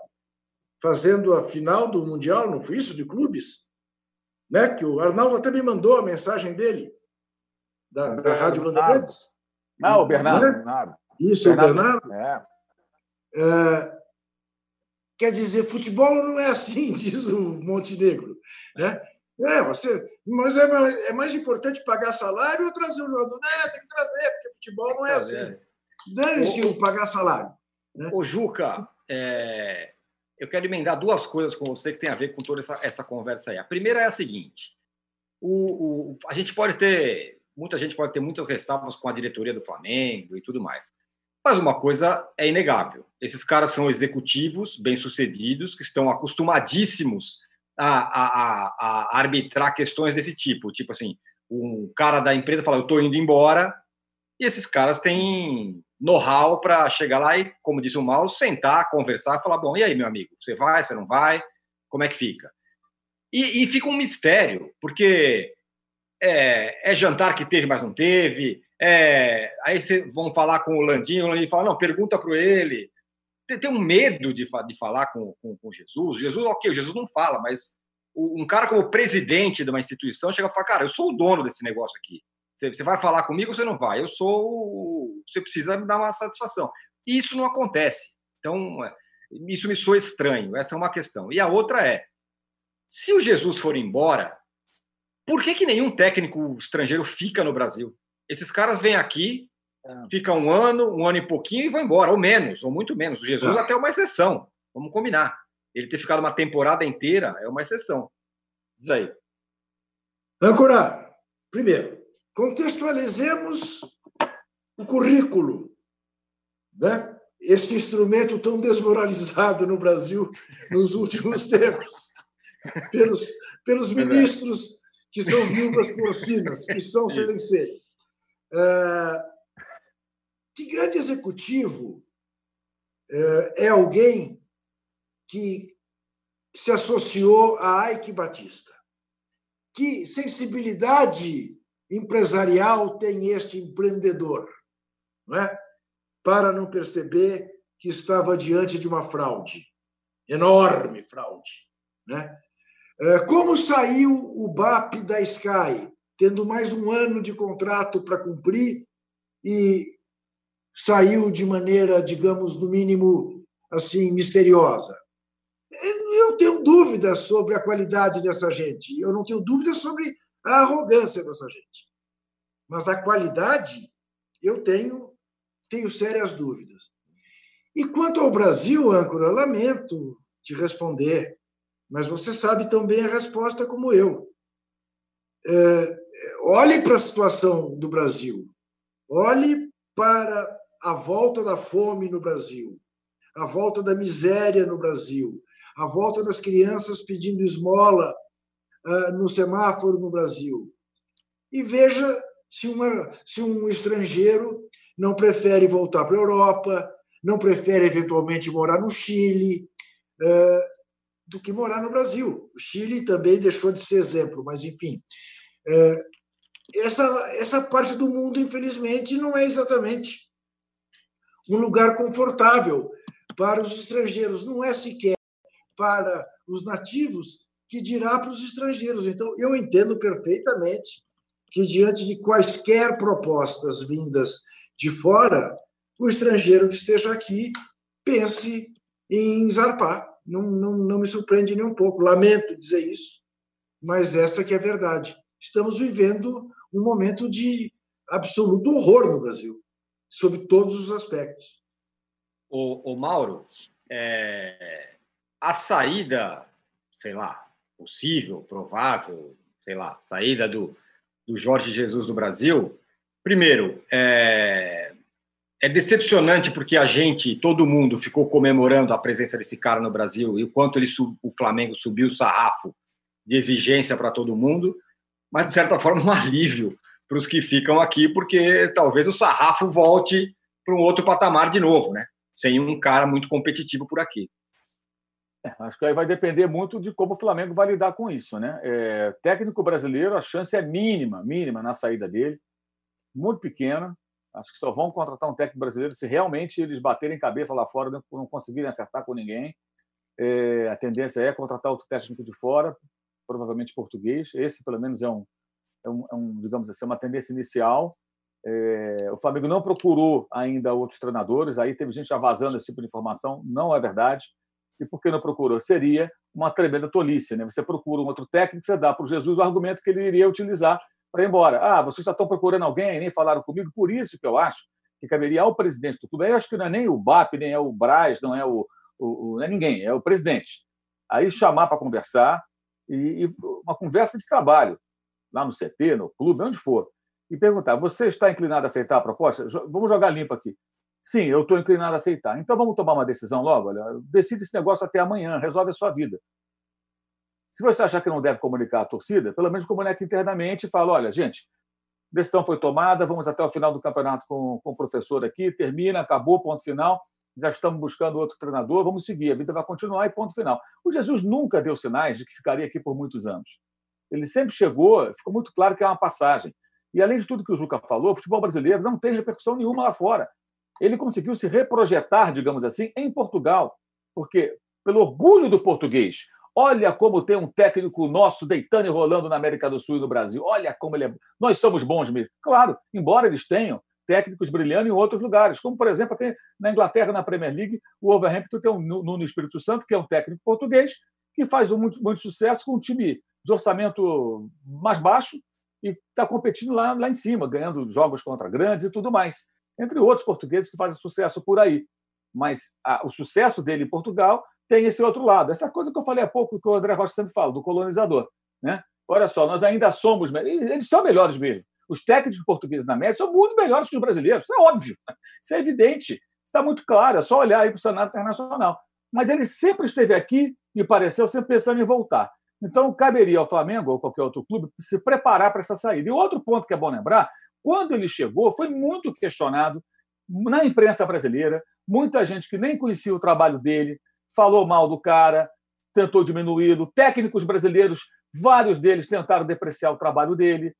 fazendo a final do mundial, não foi isso de clubes, né? Que o Arnaldo até me mandou a mensagem dele da, da Rádio Bandeirantes. Não, o Bernardo. Né? Bernardo. Isso, Bernardo, o Bernardo. É. É, quer dizer, futebol não é assim, diz o Montenegro. Né? É, você, mas é mais, é mais importante pagar salário ou trazer o jogador? Não, tem que trazer, porque futebol não é assim. Dane-se o pagar salário. Né? Ô, Juca, é, eu quero emendar duas coisas com você que tem a ver com toda essa, essa conversa aí. A primeira é a seguinte: o, o, a gente pode ter muita gente pode ter muitas ressalvas com a diretoria do Flamengo e tudo mais. Mas uma coisa é inegável: esses caras são executivos bem-sucedidos que estão acostumadíssimos a, a, a, arbitrar questões desse tipo. Tipo assim, um cara da empresa fala, eu estou indo embora, e esses caras têm know-how para chegar lá e, como disse o Mauro, sentar, conversar, falar, bom, e aí, meu amigo, você vai, você não vai? Como é que fica? E, e fica um mistério, porque é, é, jantar que teve, mas não teve. É, aí vocês vão falar com o Landinho, o Landinho fala, não, pergunta para ele. Tem, tem, um medo de, de falar com, com, com, Jesus. Jesus, ok, Jesus não fala, mas um cara como presidente de uma instituição chega e fala, cara, eu sou o dono desse negócio aqui. Você, você vai falar comigo ou você não vai? Eu sou. Você precisa me dar uma satisfação. Isso não acontece. Então, é, isso me soa estranho. Essa é uma questão. E a outra é: se o Jesus for embora, por que, que nenhum técnico estrangeiro fica no Brasil? Esses caras vêm aqui, é. ficam um ano, um ano e pouquinho e vão embora, ou menos, ou muito menos. O Jesus é. até é uma exceção, vamos combinar. Ele ter ficado uma temporada inteira é uma exceção. Diz aí. Âncora, primeiro, contextualizemos o currículo, né? esse instrumento tão desmoralizado no Brasil nos últimos tempos, pelos, pelos ministros que são viúvas porcinas, que são ser. Uh, que grande executivo uh, é alguém que se associou a Ike Batista? Que sensibilidade empresarial tem este empreendedor? Não é? Para não perceber que estava diante de uma fraude, enorme fraude. Né? É, como saiu o BAP da Sky, tendo mais um ano de contrato para cumprir e saiu de maneira, digamos, no mínimo assim misteriosa? Eu tenho dúvidas sobre a qualidade dessa gente. Eu não tenho dúvidas sobre a arrogância dessa gente. Mas a qualidade, eu tenho, tenho sérias dúvidas. E quanto ao Brasil, âncora, lamento te responder, mas você sabe tão bem a resposta como eu. É, olhe para a situação do Brasil, olhe para a volta da fome no Brasil, a volta da miséria no Brasil, a volta das crianças pedindo esmola uh, no semáforo no Brasil. E veja se, uma, se um estrangeiro não prefere voltar para a Europa, não prefere eventualmente morar no Chile uh, do que morar no Brasil. O Chile também deixou de ser exemplo, mas enfim. Uh, essa, essa parte do mundo, infelizmente, não é exatamente um lugar confortável para os estrangeiros, não é sequer para os nativos que dirá para os estrangeiros. Então, eu entendo perfeitamente que, diante de quaisquer propostas vindas de fora, o estrangeiro que esteja aqui pense em zarpar. Não, não, não me surpreende nem um pouco. Lamento dizer isso, mas essa que é a verdade. Estamos vivendo um momento de absoluto horror no Brasil, sob todos os aspectos. O, o Mauro, é, a saída, sei lá, possível, provável, sei lá, saída do, do Jorge Jesus do Brasil, primeiro, é, é decepcionante porque a gente, todo mundo, ficou comemorando a presença desse cara no Brasil e o quanto ele o Flamengo subiu o sarrafo de exigência para todo mundo, mas de certa forma um alívio para os que ficam aqui, porque talvez o sarrafo volte para um outro patamar de novo, né? Sem um cara muito competitivo por aqui. É, acho que aí vai depender muito de como o Flamengo vai lidar com isso, né? É, técnico brasileiro, a chance é mínima, mínima na saída dele, muito pequena. Acho que só vão contratar um técnico brasileiro se realmente eles baterem cabeça lá fora, não, conseguirem acertar com ninguém. É, a tendência é contratar outro técnico de fora, provavelmente português. Esse, pelo menos, é um, é um, é um digamos assim, uma tendência inicial. É, o Flamengo não procurou ainda outros treinadores. Aí teve gente já vazando esse tipo de informação. Não é verdade. E por que não procurou? Seria uma tremenda tolice. Né? Você procura um outro técnico, você dá para o Jesus o argumento que ele iria utilizar para ir embora. Ah, vocês já estão procurando alguém, nem falaram comigo, por isso que eu acho que caberia ao presidente do clube. Eu acho que não é nem o BAP, nem é o Braz, não é o, o, o não é ninguém, é o presidente. Aí chamar para conversar e, e, uma conversa de trabalho lá no CT, no clube, onde for, e perguntar: você está inclinado a aceitar a proposta? Vamos jogar limpo aqui. Sim, eu estou inclinado a aceitar. Então vamos tomar uma decisão logo. Olha, decide esse negócio até amanhã, resolve a sua vida. Se você achar que não deve comunicar a torcida, pelo menos comunique internamente e fala: olha, gente, decisão foi tomada, vamos até o final do campeonato com, com o professor aqui, termina, acabou, ponto final. Já estamos buscando outro treinador, vamos seguir, a vida vai continuar e ponto final. O Jesus nunca deu sinais de que ficaria aqui por muitos anos. Ele sempre chegou, ficou muito claro que é uma passagem. E além de tudo que o Juca falou, o futebol brasileiro não tem repercussão nenhuma lá fora ele conseguiu se reprojetar, digamos assim, em Portugal, porque, pelo orgulho do português, olha como tem um técnico nosso deitando e rolando na América do Sul e no Brasil, olha como ele é. Nós somos bons mesmo. Claro, embora eles tenham técnicos brilhando em outros lugares, como, por exemplo, tem na Inglaterra, na Premier League, o Wolverhampton tem um Nuno Espírito Santo, que é um técnico português, que faz muito, muito sucesso com um time de orçamento mais baixo e está competindo lá, lá em cima, ganhando jogos contra grandes e tudo mais entre outros portugueses que fazem sucesso por aí. Mas a, o sucesso dele em Portugal tem esse outro lado. Essa coisa que eu falei há pouco, que o André Rocha sempre fala, do colonizador. Né? Olha só, nós ainda somos. Eles são melhores mesmo. Os técnicos portugueses na América são muito melhores que os brasileiros. Isso é óbvio. Isso é evidente. Está muito claro. É só olhar aí para o cenário internacional. Mas ele sempre esteve aqui, me pareceu, sempre pensando em voltar. Então, caberia ao Flamengo ou qualquer outro clube se preparar para essa saída. E outro ponto que é bom lembrar: quando ele chegou, foi muito questionado na imprensa brasileira, muita gente que nem conhecia o trabalho dele, falou mal do cara, tentou diminuí-lo. Técnicos brasileiros, vários deles tentaram depreciar o trabalho dele,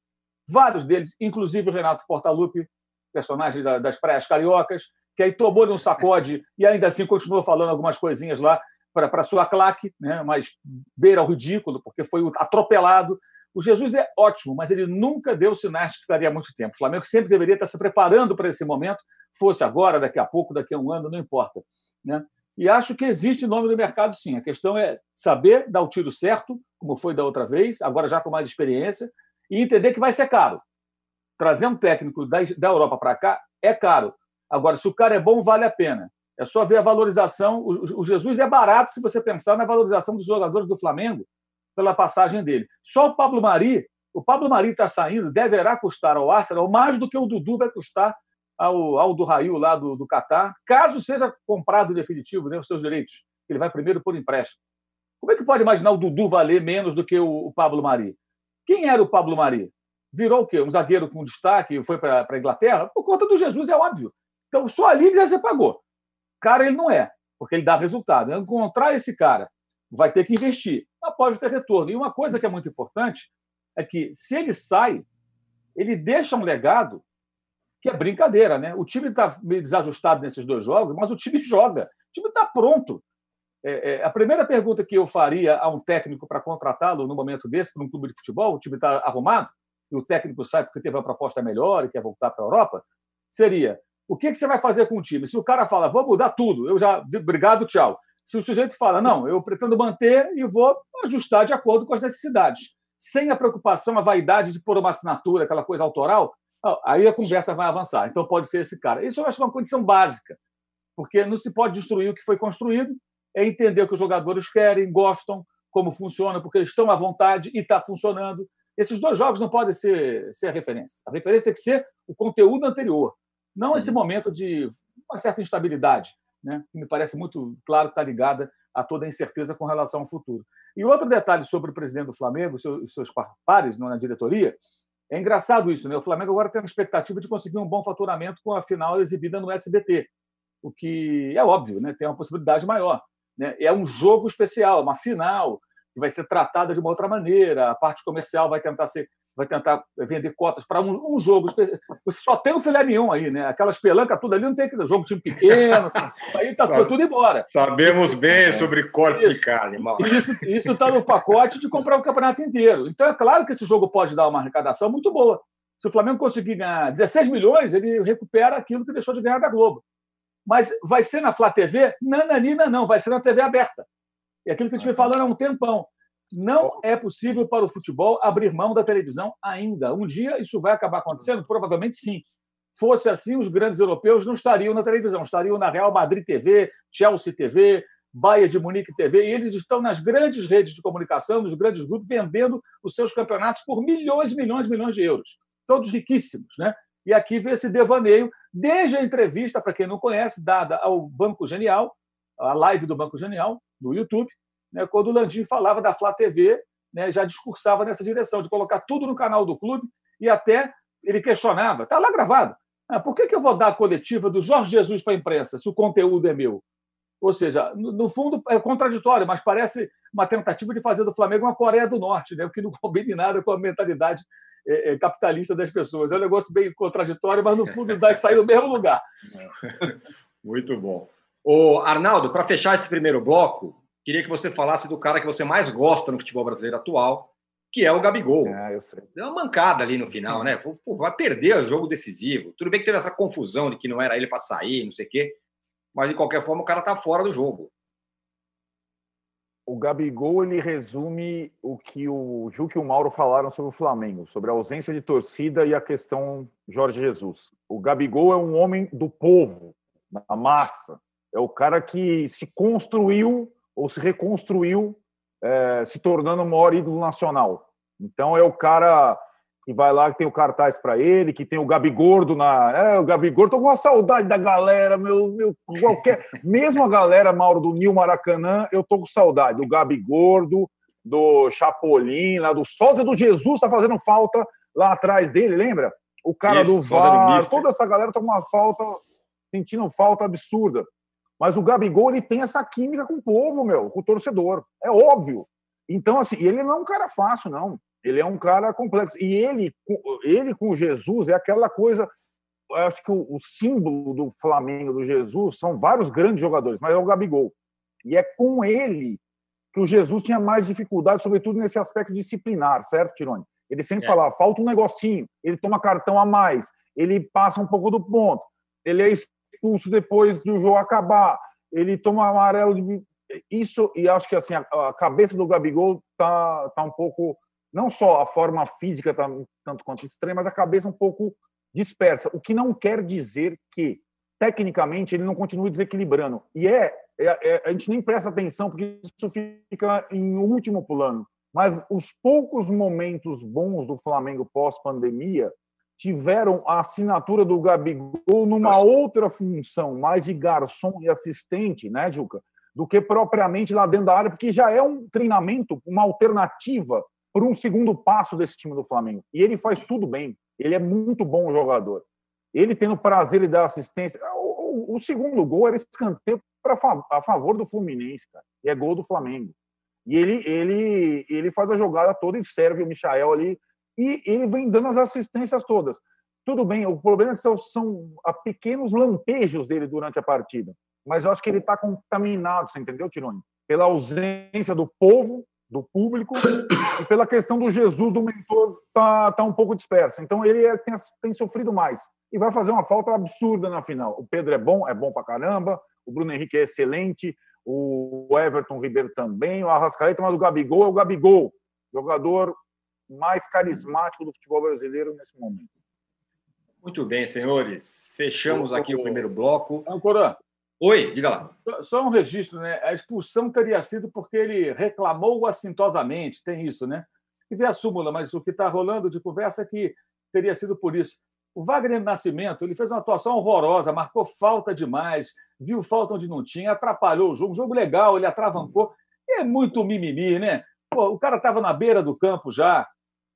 vários deles, inclusive o Renato Portaluppi, personagem das Praias Cariocas, que aí tomou-lhe um sacode e ainda assim continuou falando algumas coisinhas lá para sua claque, né? mas beira ao ridículo, porque foi atropelado. O Jesus é ótimo, mas ele nunca deu sinais que ficaria muito tempo. O Flamengo sempre deveria estar se preparando para esse momento, fosse agora, daqui a pouco, daqui a um ano, não importa. Né? E acho que existe nome do mercado, sim. A questão é saber dar o tiro certo, como foi da outra vez, agora já com mais experiência, e entender que vai ser caro. Trazer um técnico da, da Europa para cá é caro. Agora, se o cara é bom, vale a pena. É só ver a valorização. O, o Jesus é barato se você pensar na valorização dos jogadores do Flamengo pela passagem dele. Só o Pablo Mari, o Pablo Mari está saindo, deverá custar ao Arsenal mais do que o Dudu vai custar ao, do Raio lá do, do Catar, caso seja comprado definitivo, né, os seus direitos. Ele vai primeiro por empréstimo. Como é que pode imaginar o Dudu valer menos do que o, o Pablo Mari? Quem era o Pablo Mari? Virou o quê? Um zagueiro com destaque, foi para a Inglaterra? Por conta do Jesus, é óbvio. Então, só ali já se pagou. Cara, ele não é, porque ele dá resultado. Encontrar esse cara vai ter que investir, após ter retorno. E uma coisa que é muito importante é que, se ele sai, ele deixa um legado que é brincadeira, né? O time está meio desajustado nesses dois jogos, mas o time joga, o time está pronto. É, é, a primeira pergunta que eu faria a um técnico para contratá-lo no momento desse, para um clube de futebol, o time está arrumado, e o técnico sai porque teve uma proposta melhor e quer voltar para a Europa, seria: o que, que você vai fazer com o time? Se o cara fala, vou mudar tudo, eu já, obrigado, tchau. Se o sujeito fala, não, eu pretendo manter e vou ajustar de acordo com as necessidades, sem a preocupação, a vaidade de pôr uma assinatura, aquela coisa autoral, aí a conversa vai avançar. Então pode ser esse cara. Isso eu acho uma condição básica, porque não se pode destruir o que foi construído, é entender o que os jogadores querem, gostam, como funciona, porque eles estão à vontade e está funcionando. Esses dois jogos não podem ser, ser a referência. A referência tem que ser o conteúdo anterior, não esse momento de uma certa instabilidade, né? que me parece muito claro que está ligada a toda a incerteza com relação ao futuro. E outro detalhe sobre o presidente do Flamengo, seus, seus pares na diretoria, é engraçado isso, né? O Flamengo agora tem a expectativa de conseguir um bom faturamento com a final exibida no SBT, o que é óbvio, né? Tem uma possibilidade maior. Né? É um jogo especial, uma final que vai ser tratada de uma outra maneira. A parte comercial vai tentar ser vai tentar vender cotas para um, um, jogo. Você só tem o filé mignon aí, né? Aquelas pelancas, tudo ali não tem aquele jogo time pequeno, aí está tudo embora. Sabemos bem é. sobre corte de carne, mal. Isso está no pacote de comprar o campeonato inteiro. Então é claro que esse jogo pode dar uma arrecadação muito boa. Se o Flamengo conseguir ganhar 16 milhões, ele recupera aquilo que deixou de ganhar da Globo. Mas vai ser na Flá TV? Nananina, não, vai ser na TV aberta. É aquilo que gente vem falando há um tempão. Não é possível para o futebol abrir mão da televisão ainda. Um dia isso vai acabar acontecendo? Provavelmente sim. Fosse assim, os grandes europeus não estariam na televisão, estariam na Real Madrid TV, Chelsea TV, Bayern de Munique TV, e eles estão nas grandes redes de comunicação, nos grandes grupos, vendendo os seus campeonatos por milhões, milhões, milhões de euros. Todos riquíssimos, né? E aqui vê esse devaneio, desde a entrevista, para quem não conhece, dada ao Banco Genial, a live do Banco Genial, no YouTube, né, quando o Landim falava da Flá TV, né, já discursava nessa direção, de colocar tudo no canal do clube e até ele questionava, está lá gravado, ah, por que, que eu vou dar a coletiva do Jorge Jesus para a imprensa se o conteúdo é meu? Ou seja, no, no, fundo é contraditório, mas parece uma tentativa de fazer do Flamengo uma Coreia do Norte, né, o que não combina nada com a mentalidade é, é, capitalista das pessoas. É um negócio bem contraditório, mas no fundo dá que sair do mesmo lugar. Muito bom. O Arnaldo, para fechar esse primeiro bloco, queria que você falasse do cara que você mais gosta no futebol brasileiro atual, que é o Gabigol. Ah. Deu uma mancada ali no final, né? Pô, vai perder o jogo decisivo. Tudo bem que teve essa confusão de que não era ele para sair, não sei o quê, mas de qualquer forma o cara tá fora do jogo. O Gabigol ele resume o que o Juque e o Mauro falaram sobre o Flamengo, sobre a ausência de torcida e a questão Jorge Jesus. O Gabigol é um homem do povo, da massa. É o cara que se construiu ou se reconstruiu, é, se tornando o maior ídolo nacional. Então é o cara que vai lá, que tem o cartaz para ele, que tem o Gabigordo na. É, o Gabigordo, tô com uma saudade da galera, meu, meu qualquer. Mesmo a galera, Mauro, do Nil Maracanã, eu tô com saudade. O Gabigordo, do Chapolin, lá do Sósia do Jesus está fazendo falta lá atrás dele, lembra? O cara Isso, do VAR, toda essa galera tá com uma falta, sentindo falta absurda. Mas o Gabigol, ele tem essa química com o povo, meu, com o torcedor. É óbvio. Então, assim, ele não é um cara fácil, não. Ele é um cara complexo. E ele, ele com Jesus é aquela coisa. Eu acho que o, o símbolo do Flamengo, do Jesus, são vários grandes jogadores, mas é o Gabigol. E é com ele que o Jesus tinha mais dificuldade, sobretudo nesse aspecto disciplinar, certo, Tirone? Ele sempre é. falava, falta um negocinho, ele toma cartão a mais, ele passa um pouco do ponto, ele é expulso depois do jogo acabar, ele toma amarelo de... Isso, e acho que assim, a, a cabeça do Gabigol tá, tá um pouco, não só a forma física tá tanto quanto extrema, mas a cabeça um pouco dispersa, o que não quer dizer que, tecnicamente, ele não continue desequilibrando. E é, é, é a gente nem presta atenção, porque isso fica em último plano. Mas os poucos momentos bons do Flamengo pós-pandemia tiveram a assinatura do Gabigol numa Nossa. outra função, mais de garçom e assistente, né, Juca? Do que propriamente lá dentro da área, porque já é um treinamento, uma alternativa para um segundo passo desse time do Flamengo. E ele faz tudo bem. Ele é muito bom jogador. Ele tendo prazer de dar assistência. O, o, o segundo gol era escanteio pra, a favor do Fluminense, cara. E é gol do Flamengo. E ele, ele, ele faz a jogada toda e serve o Michael ali. E ele vem dando as assistências todas. Tudo bem, o problema é são, são pequenos lampejos dele durante a partida. Mas eu acho que ele está contaminado, você entendeu, Tironi? Pela ausência do povo, do público, e pela questão do Jesus, do mentor, tá, tá um pouco disperso. Então ele é, tem, tem sofrido mais. E vai fazer uma falta absurda na final. O Pedro é bom, é bom pra caramba. O Bruno Henrique é excelente o Everton Ribeiro também, o Arrascaeta, mas o Gabigol é o Gabigol, jogador mais carismático do futebol brasileiro nesse momento. Muito bem, senhores. Fechamos aqui o primeiro bloco. Ancorã. Oi, diga lá. Só um registro, né? A expulsão teria sido porque ele reclamou assintosamente, tem isso, né? E vê a súmula, mas o que está rolando de conversa é que teria sido por isso. O Wagner Nascimento ele fez uma atuação horrorosa, marcou falta demais, viu falta onde não tinha, atrapalhou o jogo. Jogo legal, ele atravancou. É muito mimimi, né? Pô, o cara estava na beira do campo já.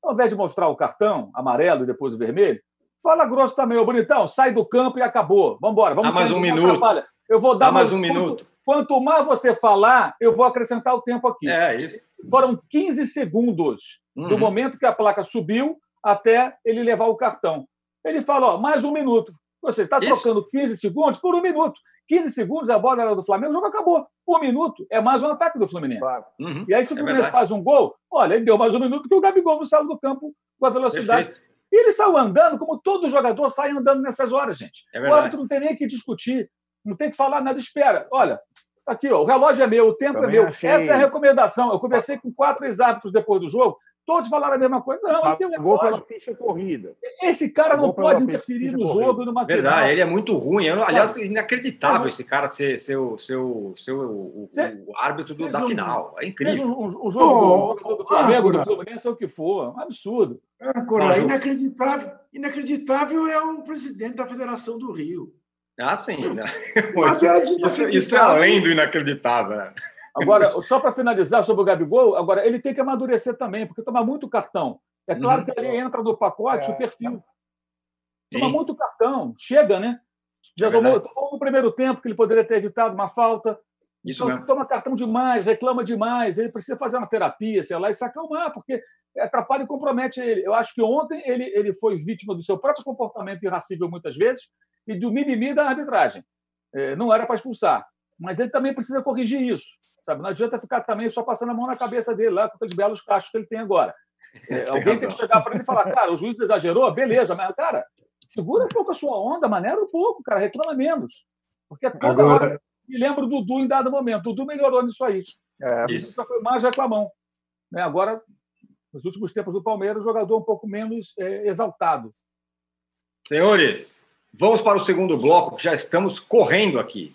Ao invés de mostrar o cartão amarelo e depois o vermelho, fala grosso também, ô bonitão, sai do campo e acabou. Vamos embora, vamos Dá mais um minuto. Atrapalha. Eu vou dar Dá mais um quanto, minuto. Quanto mais você falar, eu vou acrescentar o tempo aqui. É, isso. Foram 15 segundos uhum. do momento que a placa subiu até ele levar o cartão. Ele fala, ó, mais um minuto. Você está trocando 15 segundos por um minuto. 15 segundos, a bola era do Flamengo, o jogo acabou. Um minuto é mais um ataque do Fluminense. Claro. Uhum. E aí, se o é Fluminense é faz um gol, olha, ele deu mais um minuto porque o Gabigol não saiu do campo com a velocidade. Perfeito. E ele saiu andando, como todo jogador sai andando nessas horas, gente. É o árbitro não tem nem que discutir, não tem que falar nada, espera. Olha, tá aqui, ó, o relógio é meu, o tempo Também é meu. Achei... Essa é a recomendação. Eu conversei com quatro ex-árbitros depois do jogo. Todos falaram a mesma coisa. Não, ele tem um negócio. pela ficha corrida. Esse cara não pode interferir no corrida. jogo numa Verdade, final. ele é muito ruim. Eu, aliás, inacreditável esse cara ser, ser, o, ser, o, ser o, o árbitro do, da um, final. É incrível. Um, um, jogo oh, do Flamengo, do Fluminense, o que for. Um absurdo. Ancora, inacreditável, inacreditável é o presidente da Federação do Rio. Ah, sim. Né? isso, isso é além do inacreditável. Agora, só para finalizar sobre o Gabigol, agora ele tem que amadurecer também, porque toma muito cartão. É claro uhum. que ali entra no pacote é. o perfil. Toma Sim. muito cartão, chega, né? Já é tomou, tomou no primeiro tempo que ele poderia ter evitado uma falta. Isso então, se toma cartão demais, reclama demais, ele precisa fazer uma terapia, sei lá, e se acalmar, porque atrapalha e compromete ele. Eu acho que ontem ele, ele foi vítima do seu próprio comportamento irracível muitas vezes e do mimimi da arbitragem. É, não era para expulsar. Mas ele também precisa corrigir isso. Sabe? Não adianta ficar também só passando a mão na cabeça dele lá com aqueles belos cachos que ele tem agora. É, alguém tem que chegar para ele e falar, cara, o juiz exagerou, beleza, mas, cara, segura um pouco a sua onda, maneira um pouco, cara, reclama menos. Porque toda agora... hora me lembro do Dudu em dado momento. O Dudu melhorou nisso aí. É, isso. foi mais reclamão. Né? Agora, nos últimos tempos do Palmeiras, o jogador um pouco menos é, exaltado. Senhores, vamos para o segundo bloco, que já estamos correndo aqui.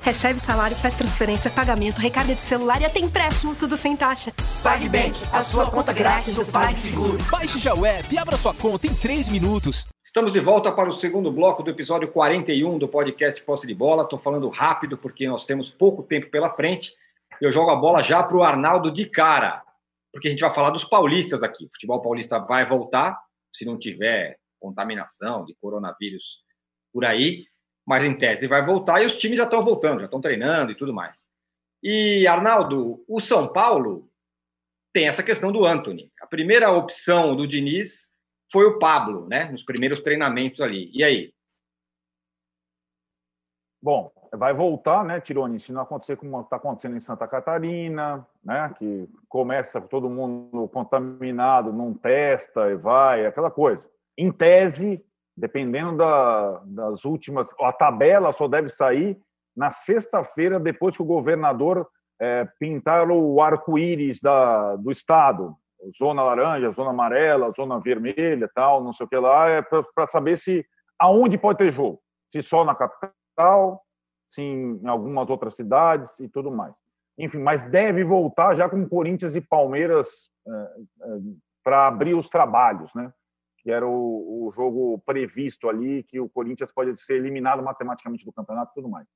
Recebe salário, faz transferência, pagamento, recarga de celular e até empréstimo, tudo sem taxa. PagBank, a sua conta grátis do PagSeguro. Baixe já o app e abra sua conta em 3 minutos. Estamos de volta para o segundo bloco do episódio 41 do podcast Posse de Bola. Estou falando rápido porque nós temos pouco tempo pela frente. Eu jogo a bola já para o Arnaldo de cara, porque a gente vai falar dos paulistas aqui. O futebol paulista vai voltar, se não tiver contaminação de coronavírus por aí mas em tese vai voltar e os times já estão voltando, já estão treinando e tudo mais. E, Arnaldo, o São Paulo tem essa questão do Anthony. A primeira opção do Diniz foi o Pablo, né? Nos primeiros treinamentos ali. E aí? Bom, vai voltar, né, Tironi? Se não acontecer como está acontecendo em Santa Catarina, né? Que começa todo mundo contaminado, não testa e vai, aquela coisa. Em tese, dependendo da, das últimas. A tabela só deve sair na sexta-feira, depois que o governador é, pintar o arco-íris do estado, zona laranja, zona amarela, zona vermelha, tal, não sei o que lá, é para saber se aonde pode ter jogo, se só na capital, se em algumas outras cidades e tudo mais. Enfim, mas deve voltar já com Corinthians e Palmeiras é, é, para abrir os trabalhos, né? Que era o, o, jogo previsto ali, que o Corinthians pode ser eliminado matematicamente do campeonato e tudo mais.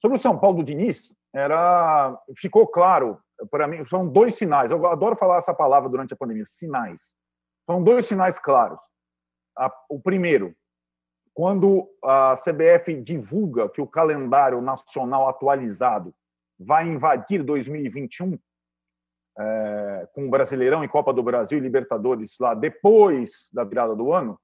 Sobre o São Paulo do Diniz, era, ficou claro, para mim, são dois sinais. Eu adoro falar essa palavra durante a pandemia, sinais. São dois sinais claros. o primeiro, quando a CBF divulga que o calendário nacional atualizado vai invadir 2021, é, com o Brasileirão e Copa do Brasil e Libertadores lá depois da virada do ano,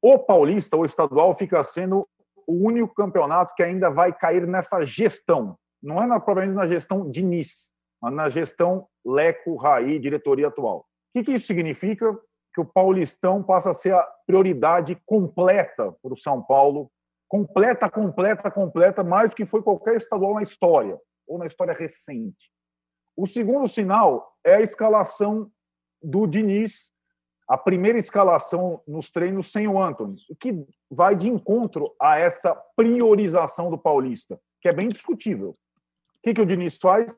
o Paulista, o estadual, fica sendo o único campeonato que ainda vai cair nessa gestão. Não é na, provavelmente na gestão Diniz, mas na gestão Leco, Raí, diretoria atual. O que, que isso significa? Que o Paulistão passa a ser a prioridade completa para o São Paulo, completa, completa, completa, mais do que foi qualquer estadual na história, ou na história recente. O segundo sinal é a escalação do Diniz, a primeira escalação nos treinos sem o Anthony, o que vai de encontro a essa priorização do Paulista, que é bem discutível. O que, que o Diniz faz?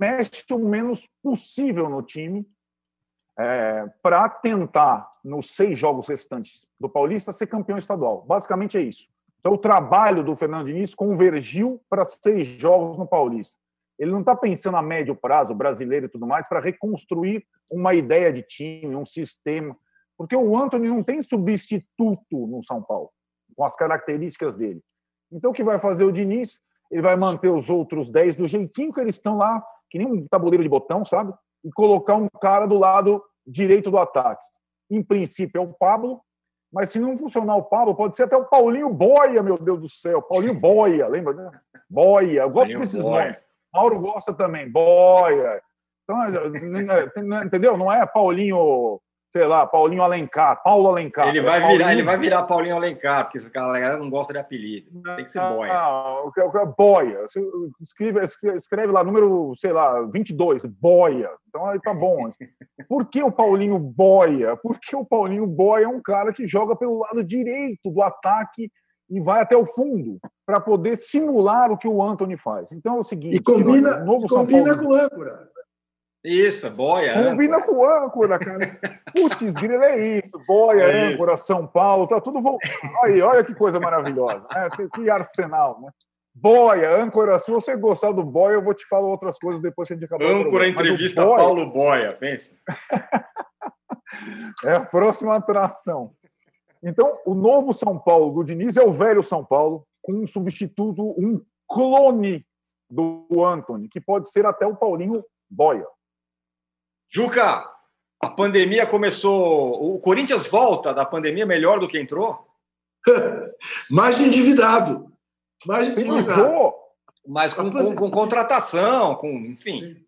Mexe o menos possível no time é, para tentar, nos seis jogos restantes do Paulista, ser campeão estadual. Basicamente é isso. Então, o trabalho do Fernando Diniz convergiu para seis jogos no Paulista. Ele não está pensando a médio prazo, brasileiro e tudo mais, para reconstruir uma ideia de time, um sistema. Porque o Anthony não tem substituto no São Paulo, com as características dele. Então, o que vai fazer o Diniz? Ele vai manter os outros 10 do jeitinho que eles estão lá, que nem um tabuleiro de botão, sabe? E colocar um cara do lado direito do ataque. Em princípio, é o Pablo, mas se não funcionar o Pablo, pode ser até o Paulinho Boia, meu Deus do céu. Paulinho Boia, lembra? Né? Boia, eu gosto desses Boia. nomes. Mauro gosta também, boia. Então, entendeu? Não é Paulinho, sei lá, Paulinho Alencar, Paulo Alencar. Ele vai, virar, ele vai virar Paulinho Alencar, porque esse cara não gosta de apelido. Tem que ser boia. Não, é boia. Escreve, escreve lá, número, sei lá, 22, boia. Então aí tá bom. Por que o Paulinho boia? Porque o Paulinho boia é um cara que joga pelo lado direito do ataque e vai até o fundo para poder simular o que o Anthony faz. Então é o seguinte: e combina, novo combina com o âncora. Isso, boia. Combina âncora. com o âncora, cara. Putz, grilo é isso. Boia, é âncora, isso. São Paulo, tá tudo voltando. Aí, olha que coisa maravilhosa. Né? Que arsenal, né? Boia, âncora. Se você gostar do Boia, eu vou te falar outras coisas depois que a gente acabar. Âncora, entrevista Boia... Paulo Boia, pensa. é a próxima atração. Então, o novo São Paulo do Diniz é o velho São Paulo, com um substituto, um clone do Anthony, que pode ser até o Paulinho Boia. Juca, a pandemia começou. O Corinthians volta da pandemia melhor do que entrou? Mais endividado. mais endividado. Mas com, com, com, contratação, com, enfim.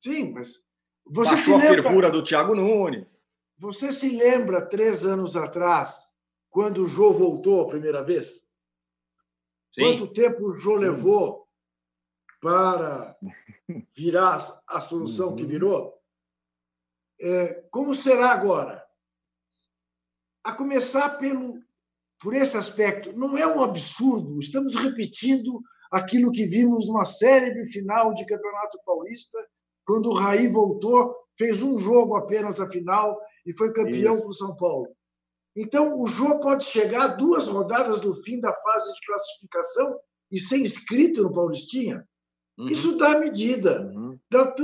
Sim, mas você Baixou se lembra... a do Thiago Nunes. Você se lembra, três anos atrás, quando o Jô voltou a primeira vez? Sim. Quanto tempo o Jô levou para virar a solução uhum. que virou? É, como será agora? A começar pelo, por esse aspecto, não é um absurdo, estamos repetindo aquilo que vimos numa série final de Campeonato Paulista, quando o Raí voltou, fez um jogo apenas a final e foi campeão com o São Paulo. Então, o jogo pode chegar duas rodadas do fim da fase de classificação e ser inscrito no Paulistinha. Uhum. Isso dá medida uhum.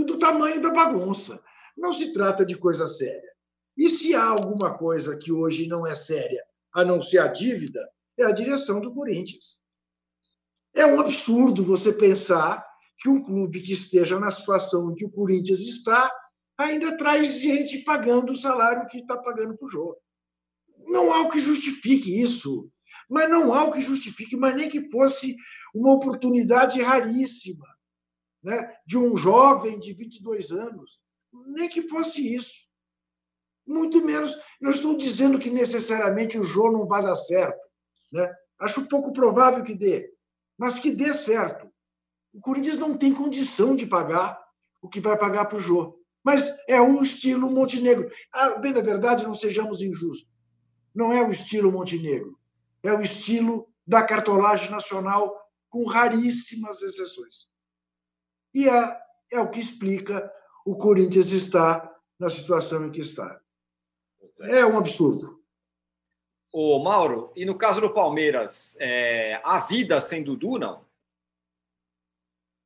do tamanho da bagunça. Não se trata de coisa séria. E se há alguma coisa que hoje não é séria, a não ser a dívida, é a direção do Corinthians. É um absurdo você pensar que um clube que esteja na situação em que o Corinthians está ainda traz gente pagando o salário que está pagando para o jogo. Não há o que justifique isso. Mas não há o que justifique, mas nem que fosse uma oportunidade raríssima né, de um jovem de 22 anos. Nem que fosse isso. Muito menos. Não estou dizendo que necessariamente o jogo não vai dar certo. Né? Acho pouco provável que dê mas que dê certo. O Corinthians não tem condição de pagar o que vai pagar para o Jô. Mas é o estilo Montenegro. Ah, bem, na verdade, não sejamos injustos. Não é o estilo Montenegro. É o estilo da cartolagem nacional, com raríssimas exceções. E é, é o que explica o Corinthians estar na situação em que está. É um absurdo. Ô, Mauro, e no caso do Palmeiras, é, há vida sem Dudu, não?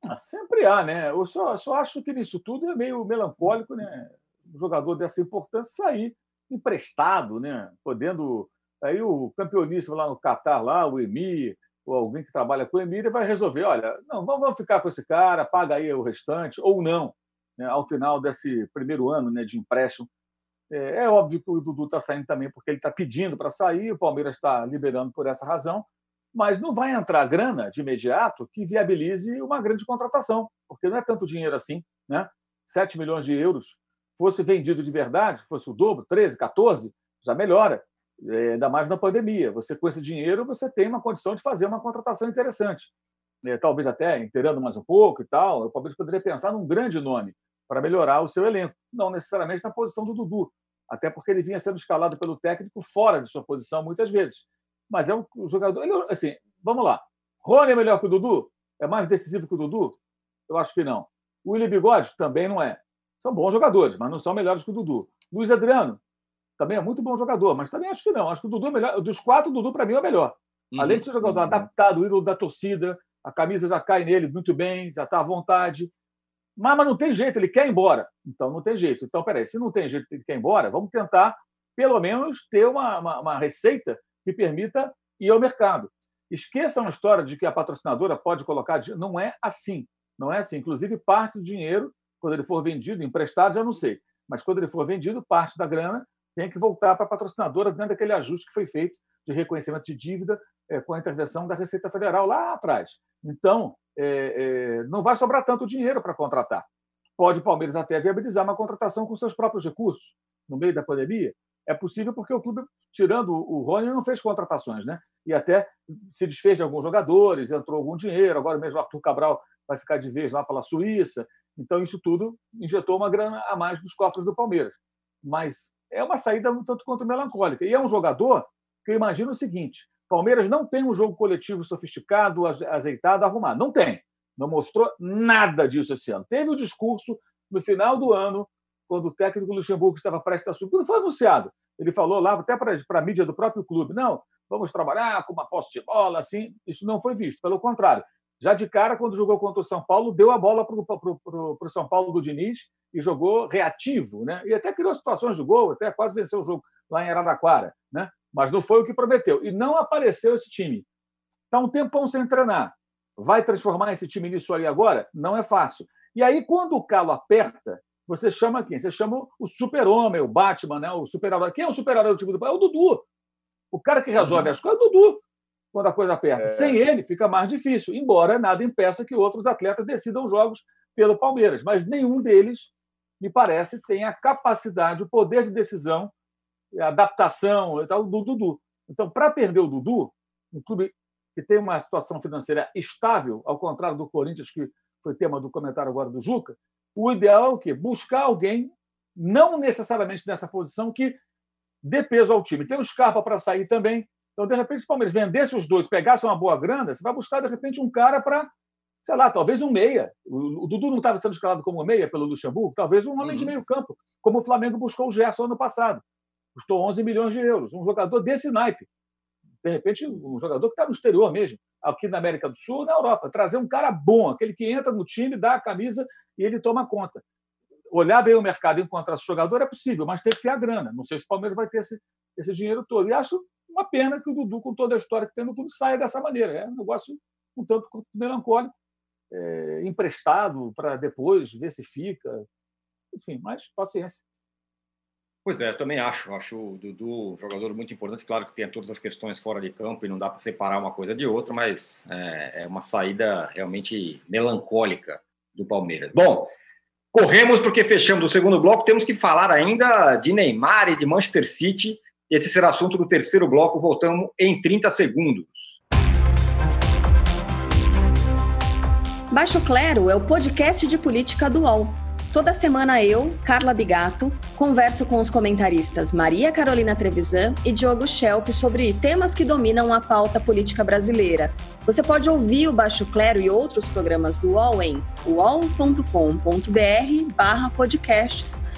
Ah, sempre há, né? Eu só, só acho que nisso tudo é meio melancólico, né? Um jogador dessa importância sair emprestado, né? Podendo. Aí o campeoníssimo lá no Catar, lá, o Emir, ou alguém que trabalha com o Emir, vai resolver: olha, não, vamos ficar com esse cara, paga aí o restante, ou não, né? ao final desse primeiro ano né, de empréstimo é, é óbvio que o Dudu está saindo também porque ele está pedindo para sair, o Palmeiras está liberando por essa razão, mas não vai entrar grana de imediato que viabilize uma grande contratação, porque não é tanto dinheiro assim, né? 7 milhões de euros fosse vendido de verdade, fosse o dobro, 13, 14, já melhora. É, ainda mais na pandemia. Você, com esse dinheiro, você tem uma condição de fazer uma contratação interessante. É, talvez até inteirando mais um pouco e tal. O Palmeiras poderia pensar num grande nome para melhorar o seu elenco. Não necessariamente na posição do Dudu, até porque ele vinha sendo escalado pelo técnico fora de sua posição muitas vezes. Mas é um jogador. Ele, assim, vamos lá. Rony é melhor que o Dudu? É mais decisivo que o Dudu? Eu acho que não. O William Bigode também não é. São bons jogadores, mas não são melhores que o Dudu. Luiz Adriano também é muito bom jogador, mas também acho que não. Acho que o Dudu é melhor. Dos quatro, o Dudu, para mim, é o melhor. Uhum. Além de ser jogador uhum. adaptado, ídolo da torcida, a camisa já cai nele muito bem, já está à vontade. Mas, mas não tem jeito, ele quer ir embora. Então não tem jeito. Então, peraí, se não tem jeito, ele quer ir embora, vamos tentar, pelo menos, ter uma, uma, uma receita que permita ir ao mercado. Esqueçam a história de que a patrocinadora pode colocar. Não é assim. Não é assim. Inclusive, parte do dinheiro, quando ele for vendido, emprestado, já não sei. Mas quando ele for vendido, parte da grana tem que voltar para a patrocinadora dentro daquele ajuste que foi feito de reconhecimento de dívida é, com a intervenção da Receita Federal lá atrás. Então, é, é, não vai sobrar tanto dinheiro para contratar. Pode o Palmeiras até viabilizar uma contratação com seus próprios recursos no meio da pandemia. É possível porque o clube, tirando o Rony, não fez contratações, né? E até se desfez de alguns jogadores, entrou algum dinheiro. Agora mesmo o Arthur Cabral vai ficar de vez lá pela Suíça. Então, isso tudo injetou uma grana a mais nos cofres do Palmeiras. Mas é uma saída um tanto quanto melancólica. E é um jogador que eu imagino o seguinte: Palmeiras não tem um jogo coletivo sofisticado, azeitado, arrumado. Não tem. Não mostrou nada disso esse ano. Teve o discurso no final do ano, quando o técnico Luxemburgo estava prestes a subir. Quando foi anunciado, ele falou lá, até para a mídia do próprio clube: não, vamos trabalhar com uma posse de bola, assim. Isso não foi visto. Pelo contrário, já de cara, quando jogou contra o São Paulo, deu a bola para o São Paulo do Diniz e jogou reativo, né? E até criou situações de gol, até quase venceu o jogo lá em Araraquara, né? mas não foi o que prometeu. E não apareceu esse time. Está um tempão sem treinar. Vai transformar esse time nisso aí agora? Não é fácil. E aí, quando o calo aperta, você chama quem? Você chama o super-homem, o Batman, né? o super-herói. Quem é o super-herói do time do É o Dudu. O cara que resolve as coisas é o Dudu. Quando a coisa aperta. É. Sem ele, fica mais difícil, embora nada impeça que outros atletas decidam jogos pelo Palmeiras. Mas nenhum deles, me parece, tem a capacidade, o poder de decisão, a adaptação e tal, do Dudu. Então, para perder o Dudu, um clube que tem uma situação financeira estável, ao contrário do Corinthians, que foi tema do comentário agora do Juca, o ideal é o quê? Buscar alguém, não necessariamente nessa posição, que dê peso ao time. Tem o Scarpa para sair também. Então, de repente, se o Palmeiras vendesse os dois, pegasse uma boa grana, você vai buscar, de repente, um cara para, sei lá, talvez um meia. O, Dudu não estava sendo escalado como meia pelo Luxemburgo, talvez um homem uhum. de meio campo, como o Flamengo buscou o Gerson ano passado. Custou 11 milhões de euros. Um jogador desse naipe. De repente, um jogador que está no exterior mesmo, aqui na América do Sul, na Europa. Trazer um cara bom, aquele que entra no time, dá a camisa e ele toma conta. Olhar bem o mercado e encontrar esse jogador é possível, mas tem que ter a grana. Não sei se o Palmeiras vai ter esse, esse dinheiro todo. E acho uma pena que o Dudu, com toda a história que tem no clube, saia dessa maneira. É um negócio um tanto melancólico, é, emprestado para depois ver se fica. Enfim, mas paciência. Pois é, eu também acho. Acho o Dudu um jogador muito importante. Claro que tem todas as questões fora de campo e não dá para separar uma coisa de outra, mas é, é, uma saída realmente melancólica do Palmeiras. Bom, corremos porque fechamos o segundo bloco. Temos que falar ainda de Neymar e de Manchester City. Esse será assunto do terceiro bloco. Voltamos em 30 segundos. Baixo Clero é o podcast de política do UOL. Toda semana eu, Carla Bigato, converso com os comentaristas Maria Carolina Trevisan e Diogo Schelp sobre temas que dominam a pauta política brasileira. Você pode ouvir o Baixo Clero e outros programas do UOL em uol.com.br barra podcasts,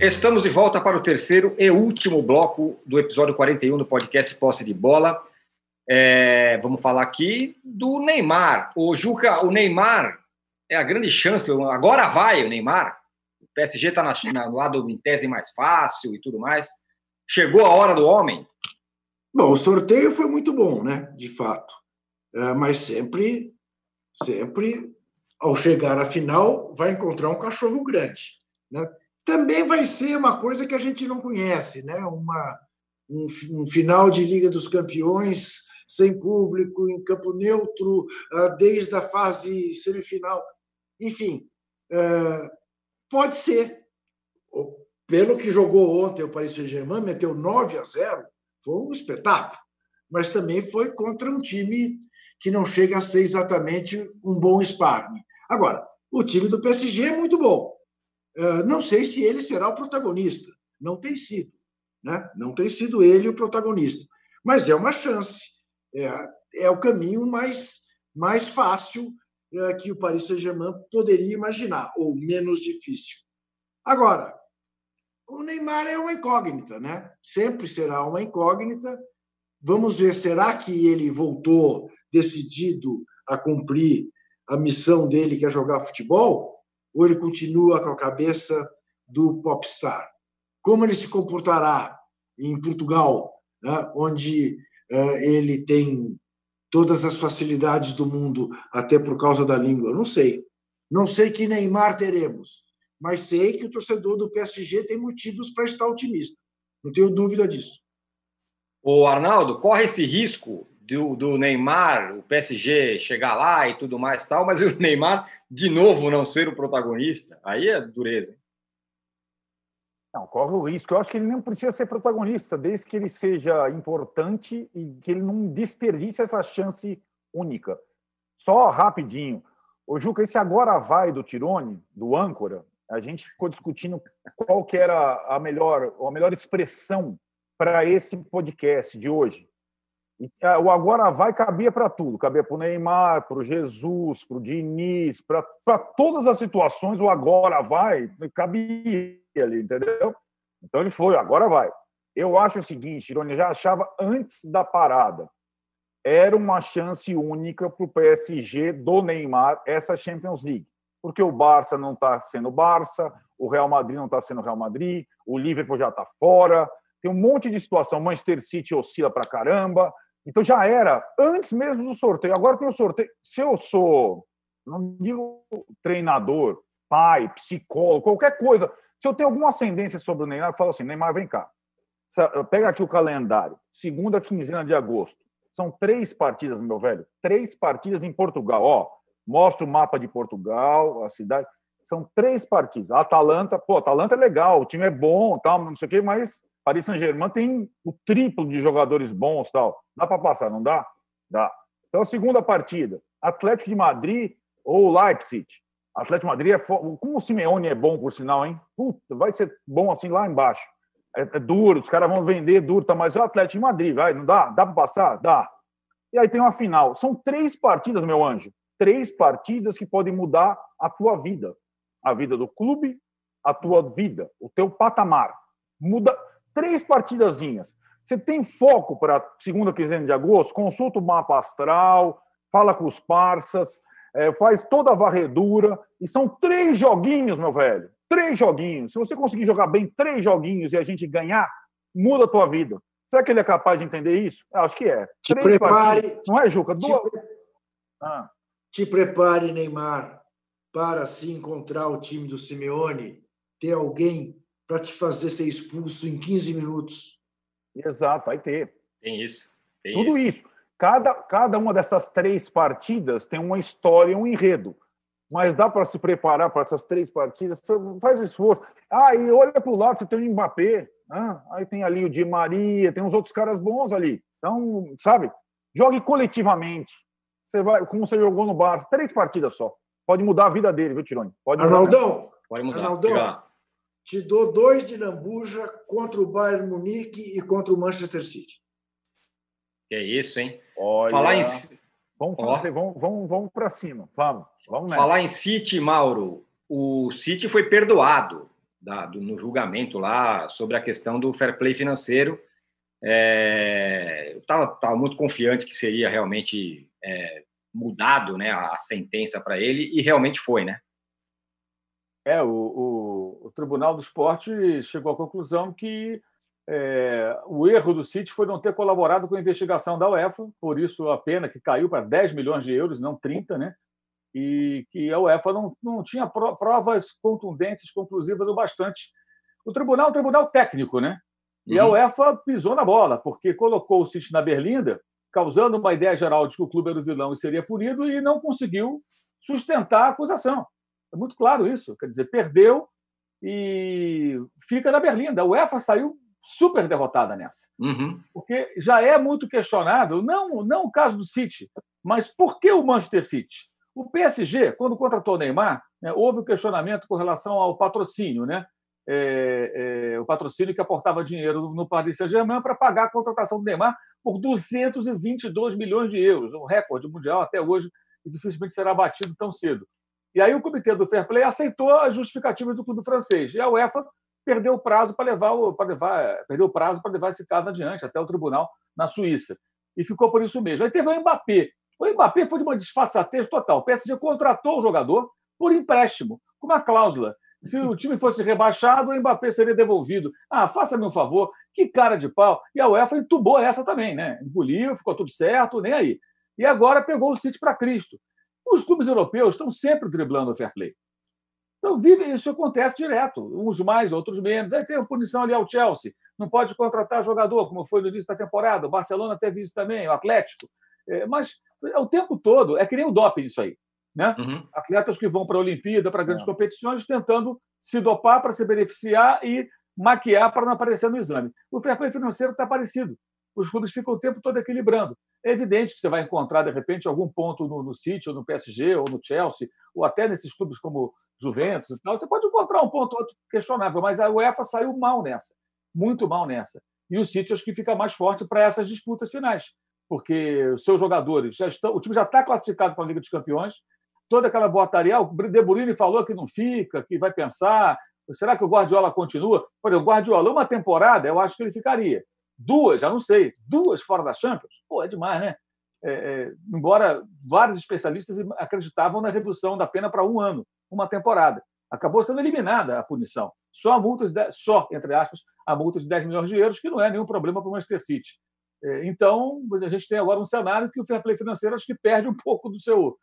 Estamos de volta para o terceiro e último bloco do episódio 41 do podcast Posse de Bola. É, vamos falar aqui do Neymar. O Juca, o Neymar é a grande chance. Agora vai o Neymar. O PSG está no lado em tese mais fácil e tudo mais. Chegou a hora do homem. Bom, o sorteio foi muito bom, né? De fato. É, mas sempre, sempre, ao chegar à final, vai encontrar um cachorro grande. Né? Também vai ser uma coisa que a gente não conhece, né? Uma, um, um final de Liga dos Campeões sem público, em campo neutro, ah, desde a fase semifinal. Enfim, é, pode ser. Pelo que jogou ontem o Paris Saint-Germain, meteu 9 a 0, foi um espetáculo. Mas também foi contra um time que não chega a ser exatamente um bom sparring. Agora, o time do PSG é muito bom. É, não sei se ele será o protagonista. Não tem sido. Né? Não tem sido ele o protagonista. Mas é uma chance. É, é o caminho mais, mais fácil é, que o Paris Saint-Germain poderia imaginar, ou menos difícil. Agora, o Neymar é uma incógnita, né? Sempre será uma incógnita. Vamos ver, será que ele voltou decidido a cumprir a missão dele, que é jogar futebol? Ou ele continua com a cabeça do popstar? Como ele se comportará em Portugal, né? onde uh, ele tem todas as facilidades do mundo, até por causa da língua. Não sei. Não sei que Neymar teremos, mas sei que o torcedor do PSG tem motivos para estar otimista. Não tenho dúvida disso. O Arnaldo corre esse risco do, do, Neymar, o PSG chegar lá e tudo mais tal, mas o Neymar de novo não ser o protagonista. Aí é dureza. Não, corre o risco. Eu acho que ele não precisa ser protagonista, desde que ele seja importante e que ele não desperdice essa chance única. Só rapidinho. O Juca, esse agora vai do Tirone, do âncora, a gente ficou discutindo qual que era a melhor, a melhor expressão para esse podcast de hoje. Ah, o agora vai cabia para tudo, cabia para o Neymar, para o Jesus, para o Diniz, para todas as situações, o agora vai cabia ali, entendeu? Então ele foi, agora vai. Eu acho o seguinte, Irone já achava antes da parada. era uma chance única para o PSG do Neymar essa Champions League, porque o Barça não está sendo Barça, o Real Madrid não está sendo Real Madrid, o Liverpool já está fora, tem um monte de situação. Manchester City oscila para caramba. Então já era antes mesmo do sorteio. Agora tem o sorteio. Se eu sou, não digo treinador, pai, psicólogo, qualquer coisa, se eu tenho alguma ascendência sobre o Neymar, eu falo assim: Neymar, vem cá. Pega aqui o calendário. Segunda quinzena de agosto. São três partidas, meu velho. Três partidas em Portugal. Ó, mostra o mapa de Portugal, a cidade. São três partidas. A Atalanta, pô, Atalanta é legal, o time é bom, tal, não sei o quê, mas Paris Saint-Germain tem o triplo de jogadores bons, tal. Dá para passar, não dá? Dá. Então, a segunda partida, Atlético de Madrid ou Leipzig. Atlético de Madrid é como o Simeone é bom por sinal, hein? Puta, vai ser bom assim lá embaixo. É, é duro, os caras vão vender duro, tá, mas é o Atlético de Madrid, vai, não dá? Dá para passar? Dá. E aí tem uma final. São três partidas, meu anjo. Três partidas que podem mudar a tua vida a vida do clube, a tua vida, o teu patamar. Muda três partidazinhas. Você tem foco para segunda quinzena de agosto? Consulta o mapa astral, fala com os parças, é, faz toda a varredura. E são três joguinhos, meu velho. Três joguinhos. Se você conseguir jogar bem três joguinhos e a gente ganhar, muda a tua vida. Será que ele é capaz de entender isso? Eu acho que é. Te três prepare. Partidas. Não é, Juca? Duas... Te, ah. te prepare, Neymar para se encontrar o time do Simeone, ter alguém para te fazer ser expulso em 15 minutos. Exato, vai ter. Tem isso. Tem Tudo isso. isso. Cada, cada uma dessas três partidas tem uma história, um enredo. Mas dá para se preparar para essas três partidas? Faz esforço. Ah, e olha para o lado, você tem o Mbappé. Ah, aí tem ali o Di Maria, tem uns outros caras bons ali. Então, sabe? Jogue coletivamente. Você vai, como você jogou no Bar, três partidas só. Pode mudar a vida dele, viu, Tironi? Pode Arnaldão, Pode mudar. Arnaldão, te dou dois de Lambuja contra o Bayern Munique e contra o Manchester City. Que é isso, hein? Olha... Falar em... Vamos, fazer, vamos, vamos, vamos para cima. Vamos, vamos nessa. Falar em City, Mauro. O City foi perdoado da, do, no julgamento lá sobre a questão do fair play financeiro. É, eu estava muito confiante que seria realmente é, mudado né, a sentença para ele, e realmente foi, né? É, o, o, o, Tribunal do Esporte chegou à conclusão que é, o erro do City foi não ter colaborado com a investigação da UEFA, por isso a pena que caiu para 10 milhões de euros, não 30, né? E que a UEFA não, não tinha provas contundentes, conclusivas o bastante. O tribunal é um tribunal técnico, né? E uhum. a UEFA pisou na bola, porque colocou o City na berlinda causando uma ideia geral de que o clube era o vilão e seria punido, e não conseguiu sustentar a acusação. É muito claro isso. Quer dizer, perdeu e fica na Berlinda. A UEFA saiu super derrotada nessa. Uhum. Porque já é muito questionável, não, não o caso do City, mas por que o Manchester City? O PSG, quando contratou o Neymar, né, houve um questionamento com relação ao patrocínio, né? É, é, o patrocínio que aportava dinheiro no Paris Saint-Germain para pagar a contratação do Neymar por 222 milhões de euros, um recorde mundial até hoje e dificilmente será batido tão cedo. E aí o comitê do Fair Play aceitou as justificativas do clube francês e a UEFA perdeu o prazo para levar para levar perdeu o prazo para levar esse caso adiante até o tribunal na Suíça e ficou por isso mesmo. Aí teve o Mbappé. O Mbappé foi de uma disfarçatez total. O PSG contratou o jogador por empréstimo, com uma cláusula se o time fosse rebaixado, o Mbappé seria devolvido. Ah, faça-me um favor, que cara de pau. E a UEFA entubou essa também, né? Engoliu, ficou tudo certo, nem aí. E agora pegou o City para Cristo. Os clubes europeus estão sempre driblando o fair play. Então, vive, isso acontece direto, uns mais, outros menos. Aí tem a punição ali ao Chelsea, não pode contratar jogador, como foi no início da temporada. O Barcelona teve isso também, o Atlético. É, mas é o tempo todo, é que nem o doping isso aí. Né? Uhum. Atletas que vão para a Olimpíada, para grandes é. competições, tentando se dopar para se beneficiar e maquiar para não aparecer no exame. O fair play financeiro está parecido. Os clubes ficam o tempo todo equilibrando. É evidente que você vai encontrar, de repente, algum ponto no, no City, ou no PSG, ou no Chelsea, ou até nesses clubes como Juventus e tal. Você pode encontrar um ponto outro questionável, mas a UEFA saiu mal nessa, muito mal nessa. E o City acho que fica mais forte para essas disputas finais, porque os seus jogadores já estão, o time já está classificado para a Liga dos Campeões, toda aquela boataria. O De Bruyne falou que não fica, que vai pensar. Será que o Guardiola continua? Por exemplo, o Guardiola, uma temporada, eu acho que ele ficaria. Duas, já não sei. Duas fora da Champions? Pô, é demais, né? é, é, embora vários especialistas acreditavam na redução da pena para um ano, uma temporada. Acabou sendo eliminada a punição. Só a multa, de, só, entre aspas, a multa de 10 milhões de euros, que não é nenhum problema para o Manchester City. É, então, a gente tem agora um cenário que o fair play financeiro acho que perde um pouco do seu,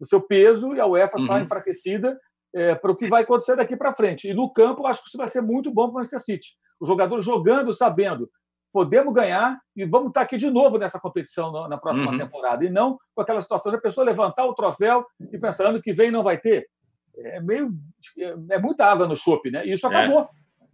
do seu peso e a UEFA uhum. sai enfraquecida é, para o que vai acontecer daqui para frente. E no campo, acho que isso vai ser muito bom para o Manchester City. Os jogadores jogando, sabendo podemos ganhar e vamos estar aqui de novo nessa competição na, próxima uhum. temporada. E não com aquela situação de a pessoa levantar o troféu e pensando que vem não vai ter. É meio. É muita água no chope, né? E isso é. acabou. É.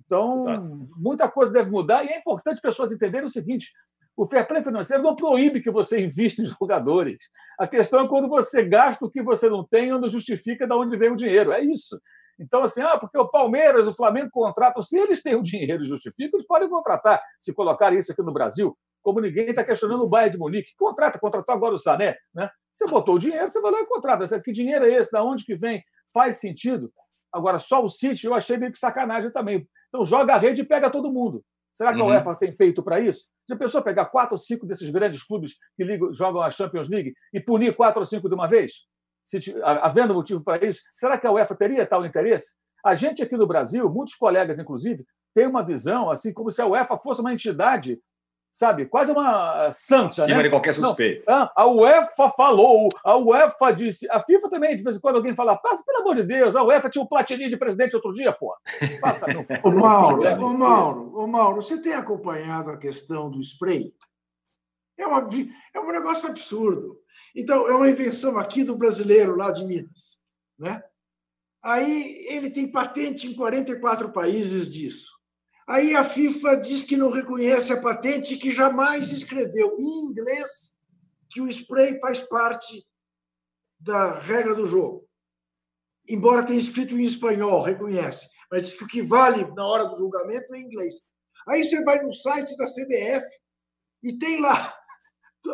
Então, Exato. muita coisa deve mudar e é importante pessoas entenderem o seguinte: o fair play financeiro não proíbe que você invista em jogadores. A questão é quando você gasta o que você não tem, onde justifica de onde vem o dinheiro. É isso. Então, assim, ah, porque o Palmeiras, o Flamengo contratam, se eles têm o dinheiro e justificam, eles podem contratar. Se colocar isso aqui no Brasil, como ninguém está questionando o Bayern de Munique, contrata, contratou agora o Sané, né? Você botou o dinheiro, você vai lá e contrata. Que dinheiro é esse? Da onde que vem? Faz sentido? Agora, só o City eu achei meio que sacanagem também. Então, joga a rede e pega todo mundo. Será que uhum. a UEFA tem feito para isso? Se a pessoa pegar quatro ou cinco desses grandes clubes que ligam, jogam a Champions League e punir quatro ou cinco de uma vez? Se, havendo motivo para isso, será que a UEFA teria tal interesse? A gente aqui no Brasil, muitos colegas, inclusive, têm uma visão assim como se a UEFA fosse uma entidade, sabe, quase uma santa. Acima né? de qualquer suspeito. Não, a UEFA falou, a UEFA disse. A FIFA também, de vez em quando, alguém fala, passa, pelo amor de Deus, a UEFA tinha um Platini de presidente outro dia, pô. Passa, não. ô, Mauro, ô, Mauro, ô, Mauro, você tem acompanhado a questão do spray? É, uma, é um negócio absurdo. Então, é uma invenção aqui do brasileiro lá de Minas. Né? Aí ele tem patente em 44 países disso. Aí a FIFA diz que não reconhece a patente que jamais escreveu em inglês que o spray faz parte da regra do jogo. Embora tenha escrito em espanhol, reconhece, mas diz que o que vale na hora do julgamento é em inglês. Aí você vai no site da CBF e tem lá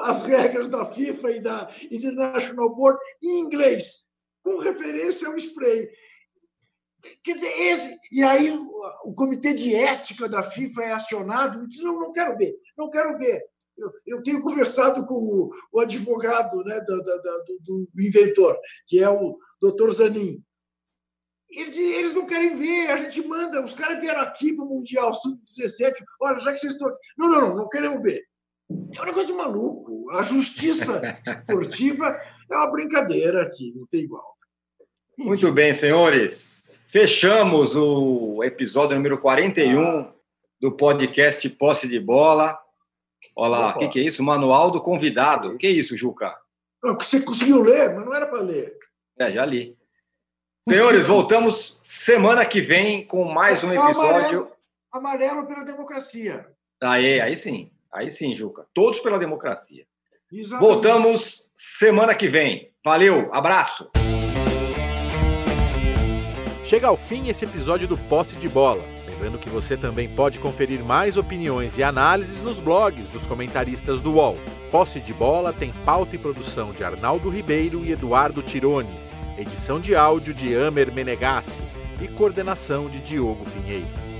as regras da FIFA e da International Board em inglês, com referência ao spray. Quer dizer, esse, e aí o, o, comitê de ética da FIFA é acionado e diz: não, não quero ver, não quero ver. Eu, eu tenho conversado com o, o advogado né, do, do, do, inventor, que é o doutor Zanin. Eles, eles não querem ver, a gente manda, os caras vieram aqui para o Mundial Sub-17, olha, já que vocês estão aqui. Não, não, não, não queremos ver. É um negócio de maluco. A justiça esportiva é uma brincadeira aqui, não tem igual. Enfim. Muito bem, senhores. Fechamos o episódio número 41 ah. do podcast Posse de Bola. Olha lá, o que, que, é isso? Manual do convidado. O que é isso, Juca? Não, você conseguiu ler, mas não era para ler. É, já li. Senhores, voltamos semana que vem com mais um episódio. Amarelo, amarelo pela democracia. Aí, aí sim. Aí sim, Juca. Todos pela democracia. Exatamente. Voltamos semana que vem. Valeu, abraço. Chega ao fim esse episódio do Posse de Bola. Lembrando que você também pode conferir mais opiniões e análises nos blogs dos comentaristas do UOL. Posse de Bola tem pauta e produção de Arnaldo Ribeiro e Eduardo Tironi, edição de áudio de Amer Menegassi e coordenação de Diogo Pinheiro.